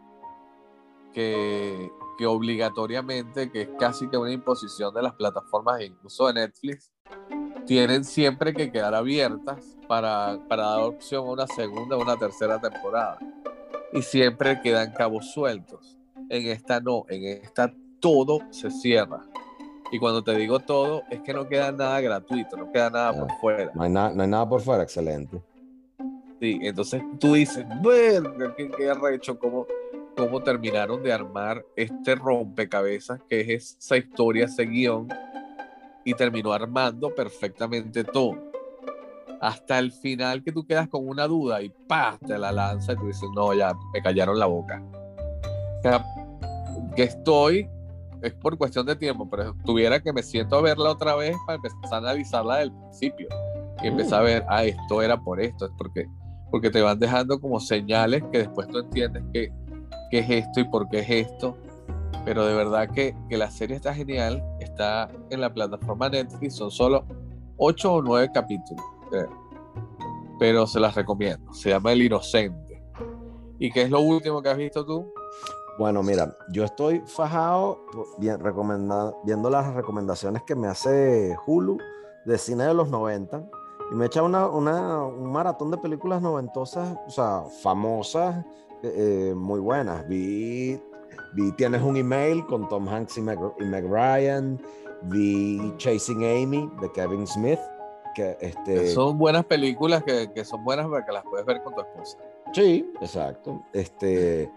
que, que obligatoriamente, que es casi que una imposición de las plataformas e incluso de Netflix, tienen siempre que quedar abiertas para, para dar opción a una segunda o una tercera temporada y siempre quedan cabos sueltos. En esta no, en esta todo se cierra. Y cuando te digo todo, es que no queda nada gratuito, no queda nada por fuera. No hay, no hay nada por fuera, excelente. Sí, entonces tú dices, verga, qué, qué arrecho, cómo, cómo terminaron de armar este rompecabezas que es esa historia, ese guion, y terminó armando perfectamente todo hasta el final que tú quedas con una duda y ¡pah! te la lanza y tú dices, no, ya me callaron la boca. Que estoy, es por cuestión de tiempo, pero tuviera que me siento a verla otra vez para empezar a analizarla del principio y empezar a ver, ah, esto era por esto, es porque, porque te van dejando como señales que después tú entiendes que, qué es esto y por qué es esto. Pero de verdad que, que la serie está genial, está en la plataforma Netflix, son solo ocho o nueve capítulos pero se las recomiendo. Se llama El Inocente. ¿Y qué es lo último que has visto tú? Bueno, mira, yo estoy fajado bien, viendo las recomendaciones que me hace Hulu de cine de los 90 y me echa una, una, un maratón de películas noventosas, o sea, famosas, eh, muy buenas. Vi, vi Tienes un email con Tom Hanks y Meg, y Meg Ryan, vi Chasing Amy de Kevin Smith, este... Son buenas películas que, que, son buenas para que las puedes ver con tu esposa. Sí, exacto. Este,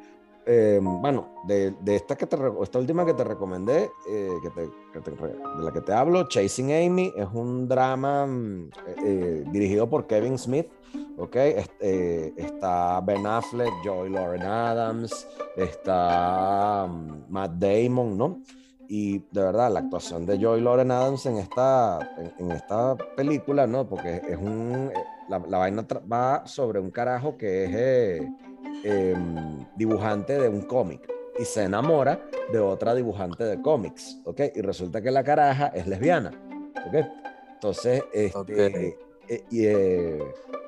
em, bueno, de, esta, que te, esta última que te recomendé, eh, que de la que te hablo, Chasing Amy, es un drama mm, eh, eh, dirigido por Kevin Smith. ¿ok? Está Ben Affleck, Joy Lauren Adams, está mm, Matt Damon, ¿no? Y de verdad, la actuación de Joy Lauren Adams en esta, en, esta película, ¿no? Porque es un. Eh, la, la vaina va sobre un carajo que es eh, em, dibujante de un cómic y se enamora de otra dibujante de cómics, ¿ok? Y resulta que la caraja es lesbiana, ¿ok? Entonces, este, eh, eh,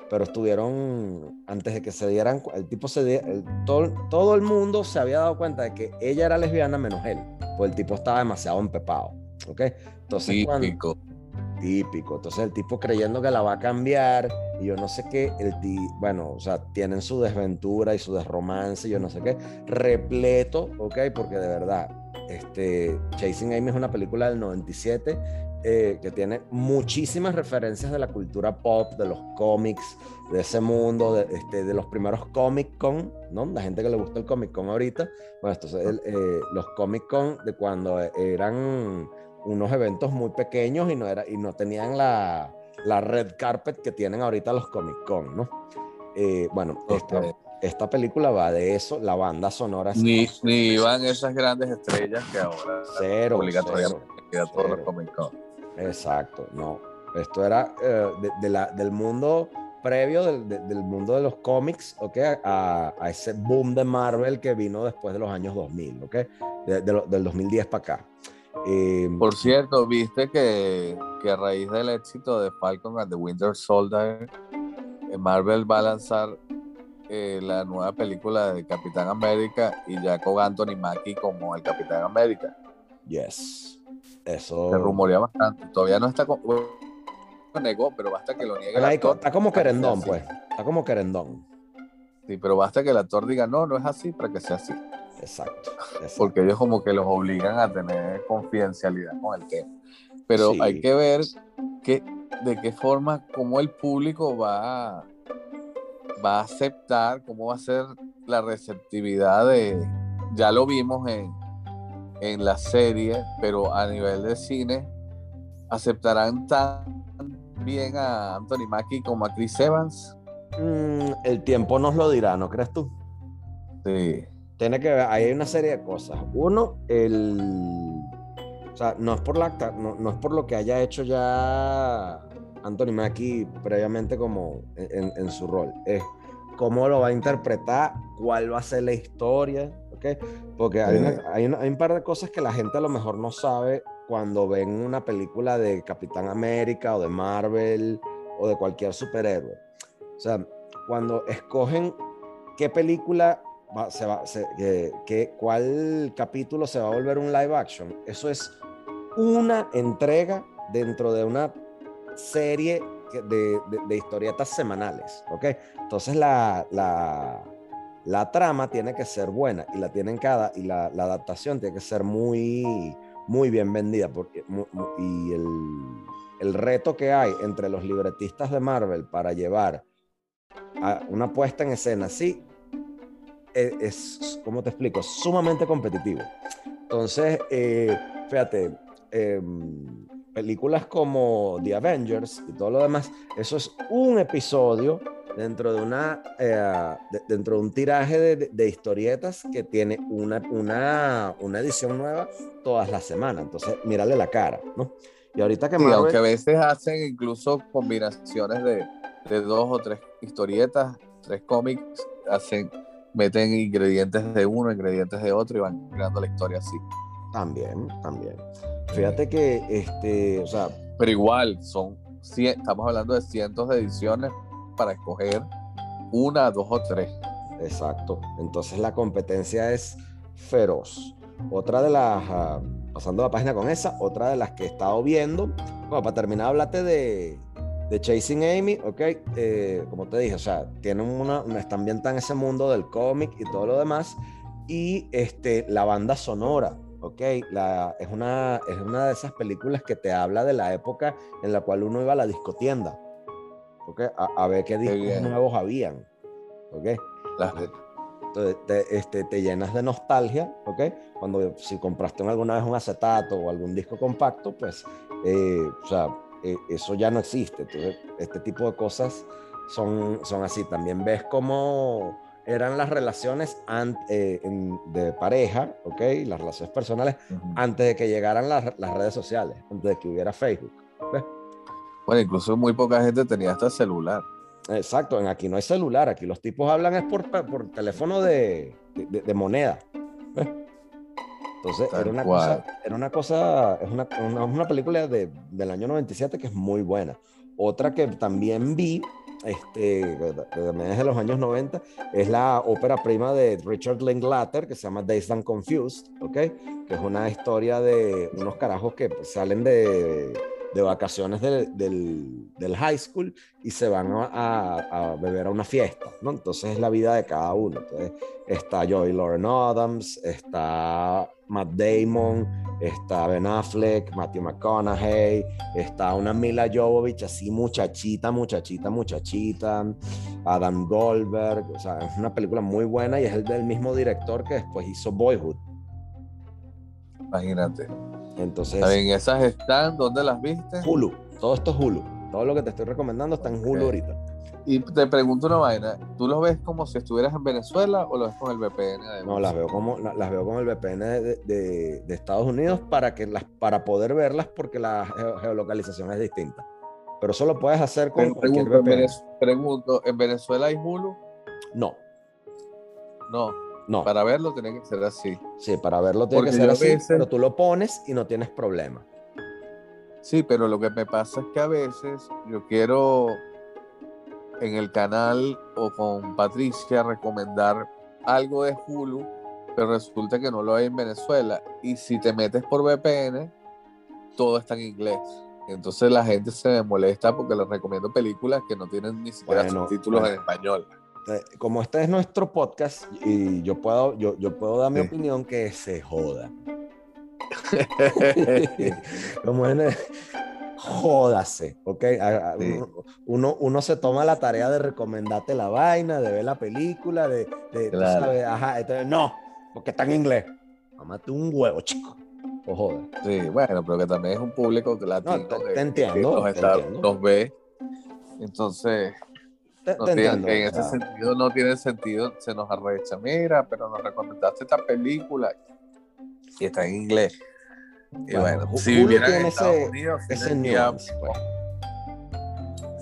pero estuvieron, antes de que se dieran, el tipo se todo, todo el mundo se había dado cuenta de que ella era lesbiana menos él, pues el tipo estaba demasiado empepado, ¿ok? Entonces, típico. típico. Entonces el tipo creyendo que la va a cambiar y yo no sé qué, el bueno, o sea, tienen su desventura y su desromance, yo no sé qué, repleto, ¿ok? Porque de verdad, este, Chasing Amy es una película del 97 eh, que tiene muchísimas referencias de la cultura pop, de los cómics, de ese mundo, de, este, de los primeros Comic Con, ¿no? La gente que le gusta el Comic Con ahorita, bueno, entonces eh, los Comic Con de cuando eran unos eventos muy pequeños y no, era, y no tenían la, la red carpet que tienen ahorita los Comic Con, ¿no? Eh, bueno, esta, película va de eso, la banda sonora. Ni, ni van esas grandes estrellas que ahora cero, obligatoriamente cero, todos los Comic Con. Exacto, no. Esto era eh, de, la, del mundo previo del, del, mundo de los cómics, ¿ok? A, a, ese boom de Marvel que vino después de los años 2000, ¿ok? del 2010 para acá. Eh, Por cierto, viste que, que, a raíz del éxito de Falcon and the Winter Soldier, eh, Marvel va a lanzar la nueva película de Capitán América y ya con Anthony Mackie como el Capitán América. Yes. Eso. Se rumorea bastante. Todavía no está. Con... negó, pero basta que lo niegue. está como querendón, pues. Está como querendón. Sí, pero basta que el actor diga no, no es así para que sea así. Exacto, Porque ellos como que los obligan a tener confidencialidad con el tema. Pero hay que ver que, de qué forma, cómo el público va, va a aceptar, cómo va a ser la receptividad de, ya lo vimos en, en la serie, pero a nivel de cine, ¿aceptarán tan bien a Anthony Mackie como a Chris Evans? Mm, el tiempo nos lo dirá, ¿no crees tú? Sí. Tiene que ver, hay una serie de cosas. Uno, el. O sea, no es por la no, no es por lo que haya hecho ya Anthony Mackie previamente como en, en su rol. Es cómo lo va a interpretar, cuál va a ser la historia, porque hay, un par de cosas que la gente a lo mejor no sabe cuando ven una película de Capitán América o de Marvel o de cualquier superhéroe. Sea, cuando escogen qué película se va, cuál capítulo se va a volver un live action, eso es una entrega dentro de una serie de, historietas semanales, ¿ok? Entonces la, la la trama tiene que ser buena y la tienen cada y la, adaptación tiene que ser muy muy bien vendida porque y el, reto que hay entre los libretistas de Marvel para llevar una puesta en escena así e, es, como te explico sumamente competitivo entonces eh, fíjate em, películas como The Avengers y todo lo demás eso es un episodio dentro de una eh, dentro de un tiraje de, historietas que tiene una, una, una, edición nueva todas las semanas. Entonces, mírale la cara, ¿no? Y ahorita que sí, aunque a veces hacen incluso combinaciones de, de, dos o tres historietas, tres cómics, hacen, meten ingredientes de uno, ingredientes de otro y van creando la historia así. También, también. Fíjate que, este, o sea... Pero igual, son, estamos hablando de cientos de ediciones para escoger una, dos o tres. Exacto. Entonces la competencia es feroz. Otra de las, ah, pasando la página con esa, otra de las que he estado viendo, bueno, para terminar, háblate de, de Chasing Amy, ok, eh, como te dije, o sea, tienen una, están bien en ese mundo del cómic y todo lo demás, y este, la banda sonora, ok, la, es, una, es una de esas películas que te habla de la época en la cual uno iba a la discotienda, a, ver qué discos nuevos habían, ¿ok? Entonces te, este, te llenas de nostalgia, ¿ok? Cuando si compraste alguna vez un acetato o algún disco compacto, pues, eh, o sea, eh, eso ya no existe. Entonces, este tipo de cosas son, son así. También ves cómo eran las relaciones eh, de pareja, ¿ok? Las relaciones personales antes de que llegaran las, las, redes sociales, antes de que hubiera Facebook. ¿ves? Bueno, incluso muy poca gente tenía hasta celular. Exacto, en aquí no hay celular, aquí los tipos hablan es por, por teléfono de, de, moneda. Entonces, era una, cosa, era una cosa, es una, una, película de, del año 97 que es muy buena. Otra que también vi, este, también es de los años 90, es la ópera prima de Richard Linklater, que se llama Days and Confused, ¿ok? Que es una historia de unos carajos que salen de de vacaciones del, high school y se van a, a, beber a una fiesta, ¿no? Entonces es la vida de cada uno. Entonces está Joey Lauren Adams, está Matt Damon, está Ben Affleck, Matthew McConaughey, está una Mila Jovovich así muchachita, muchachita, muchachita, Adam Goldberg, o sea, es una película muy buena y es el del mismo director que después hizo Boyhood. Imagínate. Entonces. ¿En esas están? ¿Dónde las viste? Hulu. Todo esto es Hulu. Todo lo que te estoy recomendando está en Hulu ahorita. Y te pregunto una vaina, ¿tú los ves como si estuvieras en Venezuela o los ves con el VPN? no, las veo como las veo con el VPN de, de, Estados Unidos para que las para poder verlas porque la geolocalización es distinta. Pero eso lo puedes hacer con cualquier VPN. pregunto, ¿en Venezuela hay Hulu? No. No. No. Para verlo tiene que ser así. Sí, para verlo tiene que ser así, pero tú lo pones y no tienes problema. Sí, pero lo que me pasa es que a veces yo quiero en el canal o con Patricia recomendar algo de Hulu, pero resulta que no lo hay en Venezuela. Y si te metes por VPN, todo está en inglés. Entonces la gente se molesta porque les recomiendo películas que no tienen ni siquiera subtítulos en español. Eh, como este es nuestro podcast y yo puedo, yo, yo puedo dar mi opinión que se joda. (laughs) como en jódase, ¿ok? Uno, uno, se toma la tarea de recomendarte la vaina, de ver la película, de, de sabes, ajá, entonces, no, porque está en inglés. Mámate un huevo, chico. O joda. Sí, bueno, pero que también es un público latino. No, te, entiendo, te entiendo. nos ve. Entonces, en ese sentido no tiene sentido, se nos arrecha, mira, pero nos recomendaste esta película y está en inglés. Y bueno, si vivieran en Estados Unidos,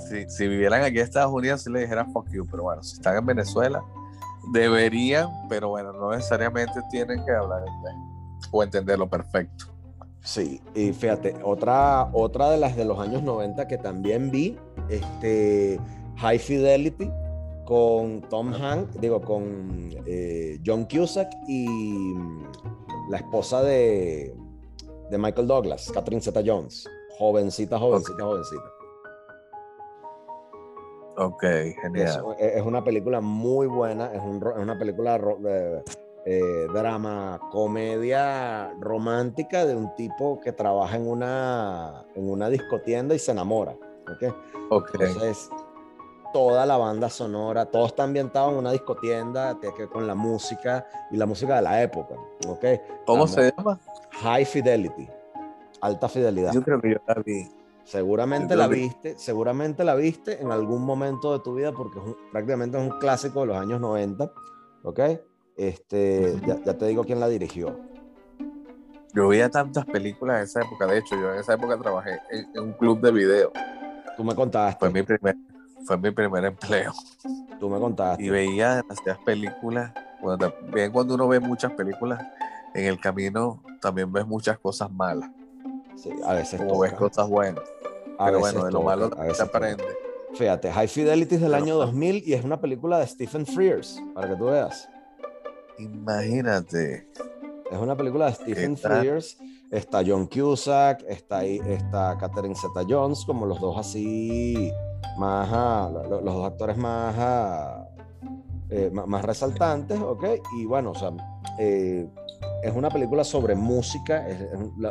si, si, vivieran aquí en Estados Unidos, si le dijera fuck you, pero bueno, si están en Venezuela, deberían, pero bueno, no necesariamente tienen que hablar inglés o entenderlo perfecto. Sí, y fíjate, otra, otra de las de los años 90 que también vi, este, High Fidelity con Tom Hanks, digo, con eh, John Cusack y mm, la esposa de, de Michael Douglas, Catherine Zeta Jones. Jovencita, jovencita, jovencita. Ok, genial. Es, una película muy buena, es, una película de eh, drama, comedia romántica de un tipo que trabaja en una, en una discotienda y se enamora. ¿ok? okay. Entonces, toda la banda sonora, todo está ambientado en una discotienda que con la música y la música de la época. ¿okay? ¿Cómo se llama? High Fidelity, alta fidelidad. Yo creo que yo la vi. Seguramente la viste, seguramente la viste en algún momento de tu vida porque es prácticamente es un clásico de los años 90, ¿ok? Este, ya, te digo quién la dirigió. Yo veía tantas películas en esa época, de hecho, yo en esa época trabajé en, en un club de video. Tú me contaste. Fue mi primer, fue mi primer empleo. Tú me contaste. Y veía demasiadas películas. Bueno, también cuando uno ve muchas películas, en el camino también ves muchas cosas malas. Sí, a veces. Como ves cosas buenas. Pero bueno, de lo malo se aprende. Fíjate, High Fidelity es del año 2000 y es una película de Stephen Frears, para que tú veas. Imagínate. Es una película de Stephen Frears. Está John Cusack, está ahí, está Catherine Zeta Jones, como los dos así más, los, dos actores más, eh, más, resaltantes, ¿ok? Y bueno, o sea, eh, es una película sobre música, es,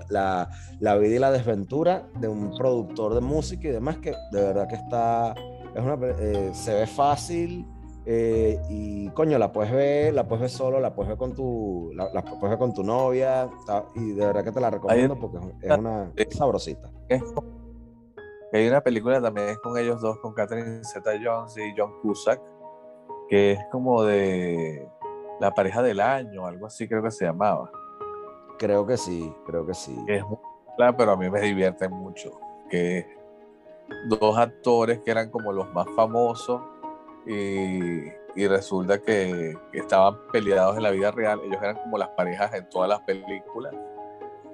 la, la, vida y la desventura de un productor de música y demás que de verdad que está, es una, eh, se ve fácil. y coño, la puedes ver, la puedes ver solo, la puedes ver con tu, la, puedes ver con tu novia, y de verdad que te la recomiendo porque es una sabrosita. Hay una película también con ellos dos, con Catherine Zeta Jones y John Cusack, que es como de la pareja del año, algo así creo que se llamaba. Creo que sí, creo que sí. es muy pero a mí me divierte mucho. Que dos actores que eran como los más famosos y y resulta que, estaban peleados en la vida real. Ellos eran como las parejas en todas las películas.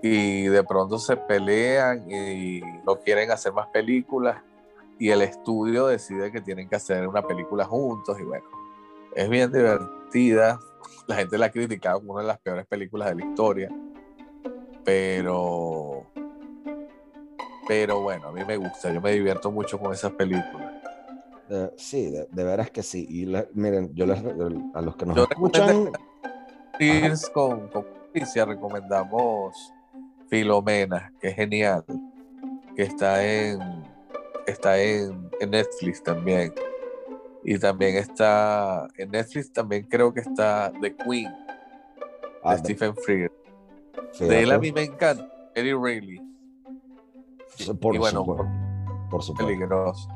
Y de pronto se pelean y no quieren hacer más películas. Y el estudio decide que tienen que hacer una película juntos. Y bueno, es bien divertida. La gente la ha criticado como una de las peores películas de la historia. Pero. Pero bueno, a mí me gusta. Yo me divierto mucho con esas películas sí, de, veras que sí. Y miren, yo les, a los que nos escuchan. Con, con recomendamos Filomena, que es genial, que está en está en, Netflix también. Y también está en Netflix también creo que está The Queen de Stephen Frears. De él a mí me encanta, Eddie Reilly. Por y bueno, por, por supuesto. Peligroso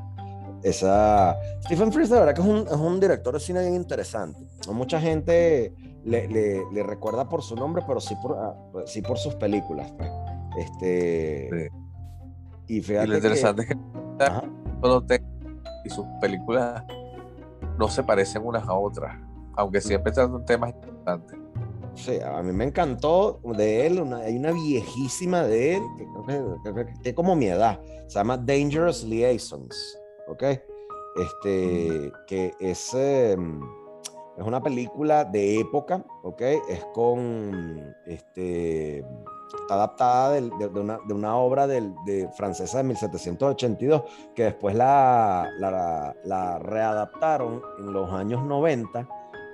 esa... Stephen Frears, de verdad que es un, es un, director de cine bien interesante. mucha gente le, le, recuerda por su nombre, pero sí por, ah, sí por sus películas. Pues. Este... Y fíjate lo interesante que... es que y sus películas no se parecen unas a otras, aunque siempre tratan temas importantes. Sí, a mí me encantó de él, hay una viejísima de él, que creo que, que, como mi edad, se llama Dangerous Liaisons. ¿ok? Este, que es, em, es una película de época, ¿ok? Es con, este, está adaptada de, una, de, una, obra de francesa de 1782, que después la, la, la, readaptaron en los años 90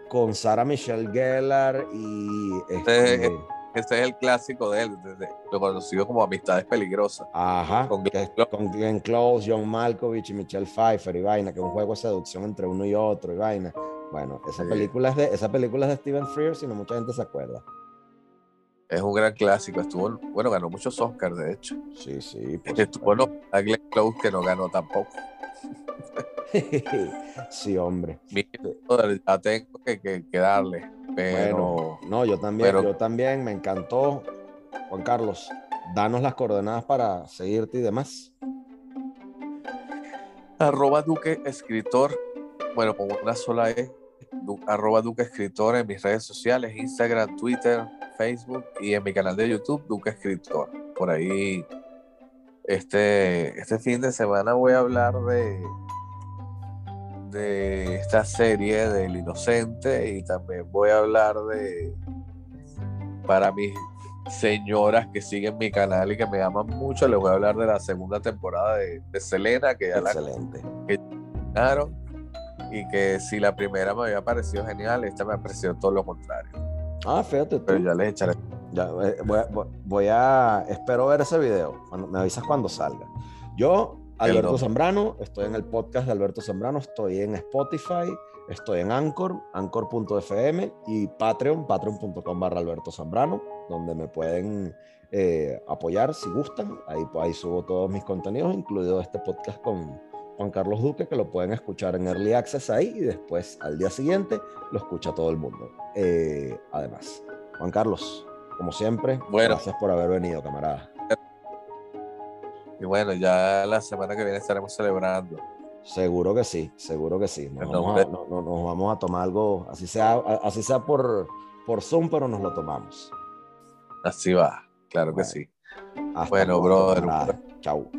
con Sarah Michelle Gellar y... Este, ese es el clásico de él, lo conocido como Amistades Peligrosas. Ajá, con Glenn, Close, John Malkovich y Michelle Pfeiffer y vaina, que es un juego de seducción entre uno y otro y vaina. Bueno, esa, película, es de, esa película es de Steven Frears y no mucha gente se acuerda. Es un gran clásico, estuvo, bueno, ganó muchos Oscars, de hecho. Sí, sí. (laughs) Estuvo no, a Glenn Close que no ganó tampoco. (laughs) sí, hombre. Ya tengo que, que darle. Pero, no, yo también, yo también, me encantó. Juan Carlos, danos las coordenadas para seguirte y demás. Arroba Duque Escritor, bueno, con una sola E, arroba Duque Escritor en mis redes sociales, Instagram, Twitter, Facebook y en mi canal de YouTube, Duque Escritor. Por ahí, este, este fin de semana voy a hablar de de esta serie del inocente y también voy a hablar de para mis señoras que siguen mi canal y que me aman mucho les voy a hablar de la segunda temporada de, Selena que ya Excelente. la que y que si la primera me había parecido genial esta me ha parecido todo lo contrario. Ah fíjate pero ya les echaré. Ya, eh, voy, a, voy, a espero ver ese video. Me avisas cuando salga. Yo Alberto Zambrano, estoy en el podcast de Alberto Zambrano, estoy en Spotify, estoy en Anchor, anchor.fm y Patreon, patreon.com barra Alberto Zambrano, donde me pueden eh, apoyar si gustan. Ahí, ahí subo todos mis contenidos, incluido este podcast con Juan Carlos Duque, que lo pueden escuchar en Early Access ahí y después al día siguiente lo escucha todo el mundo. Eh, además, Juan Carlos, como siempre, gracias por haber venido, camarada. Y bueno, ya la semana que viene estaremos celebrando. Seguro que sí, seguro que sí. Nos, vamos a, tomar algo, así sea, así sea por, por Zoom, pero nos lo tomamos. Así va, claro que sí. Bueno, brother. Chao.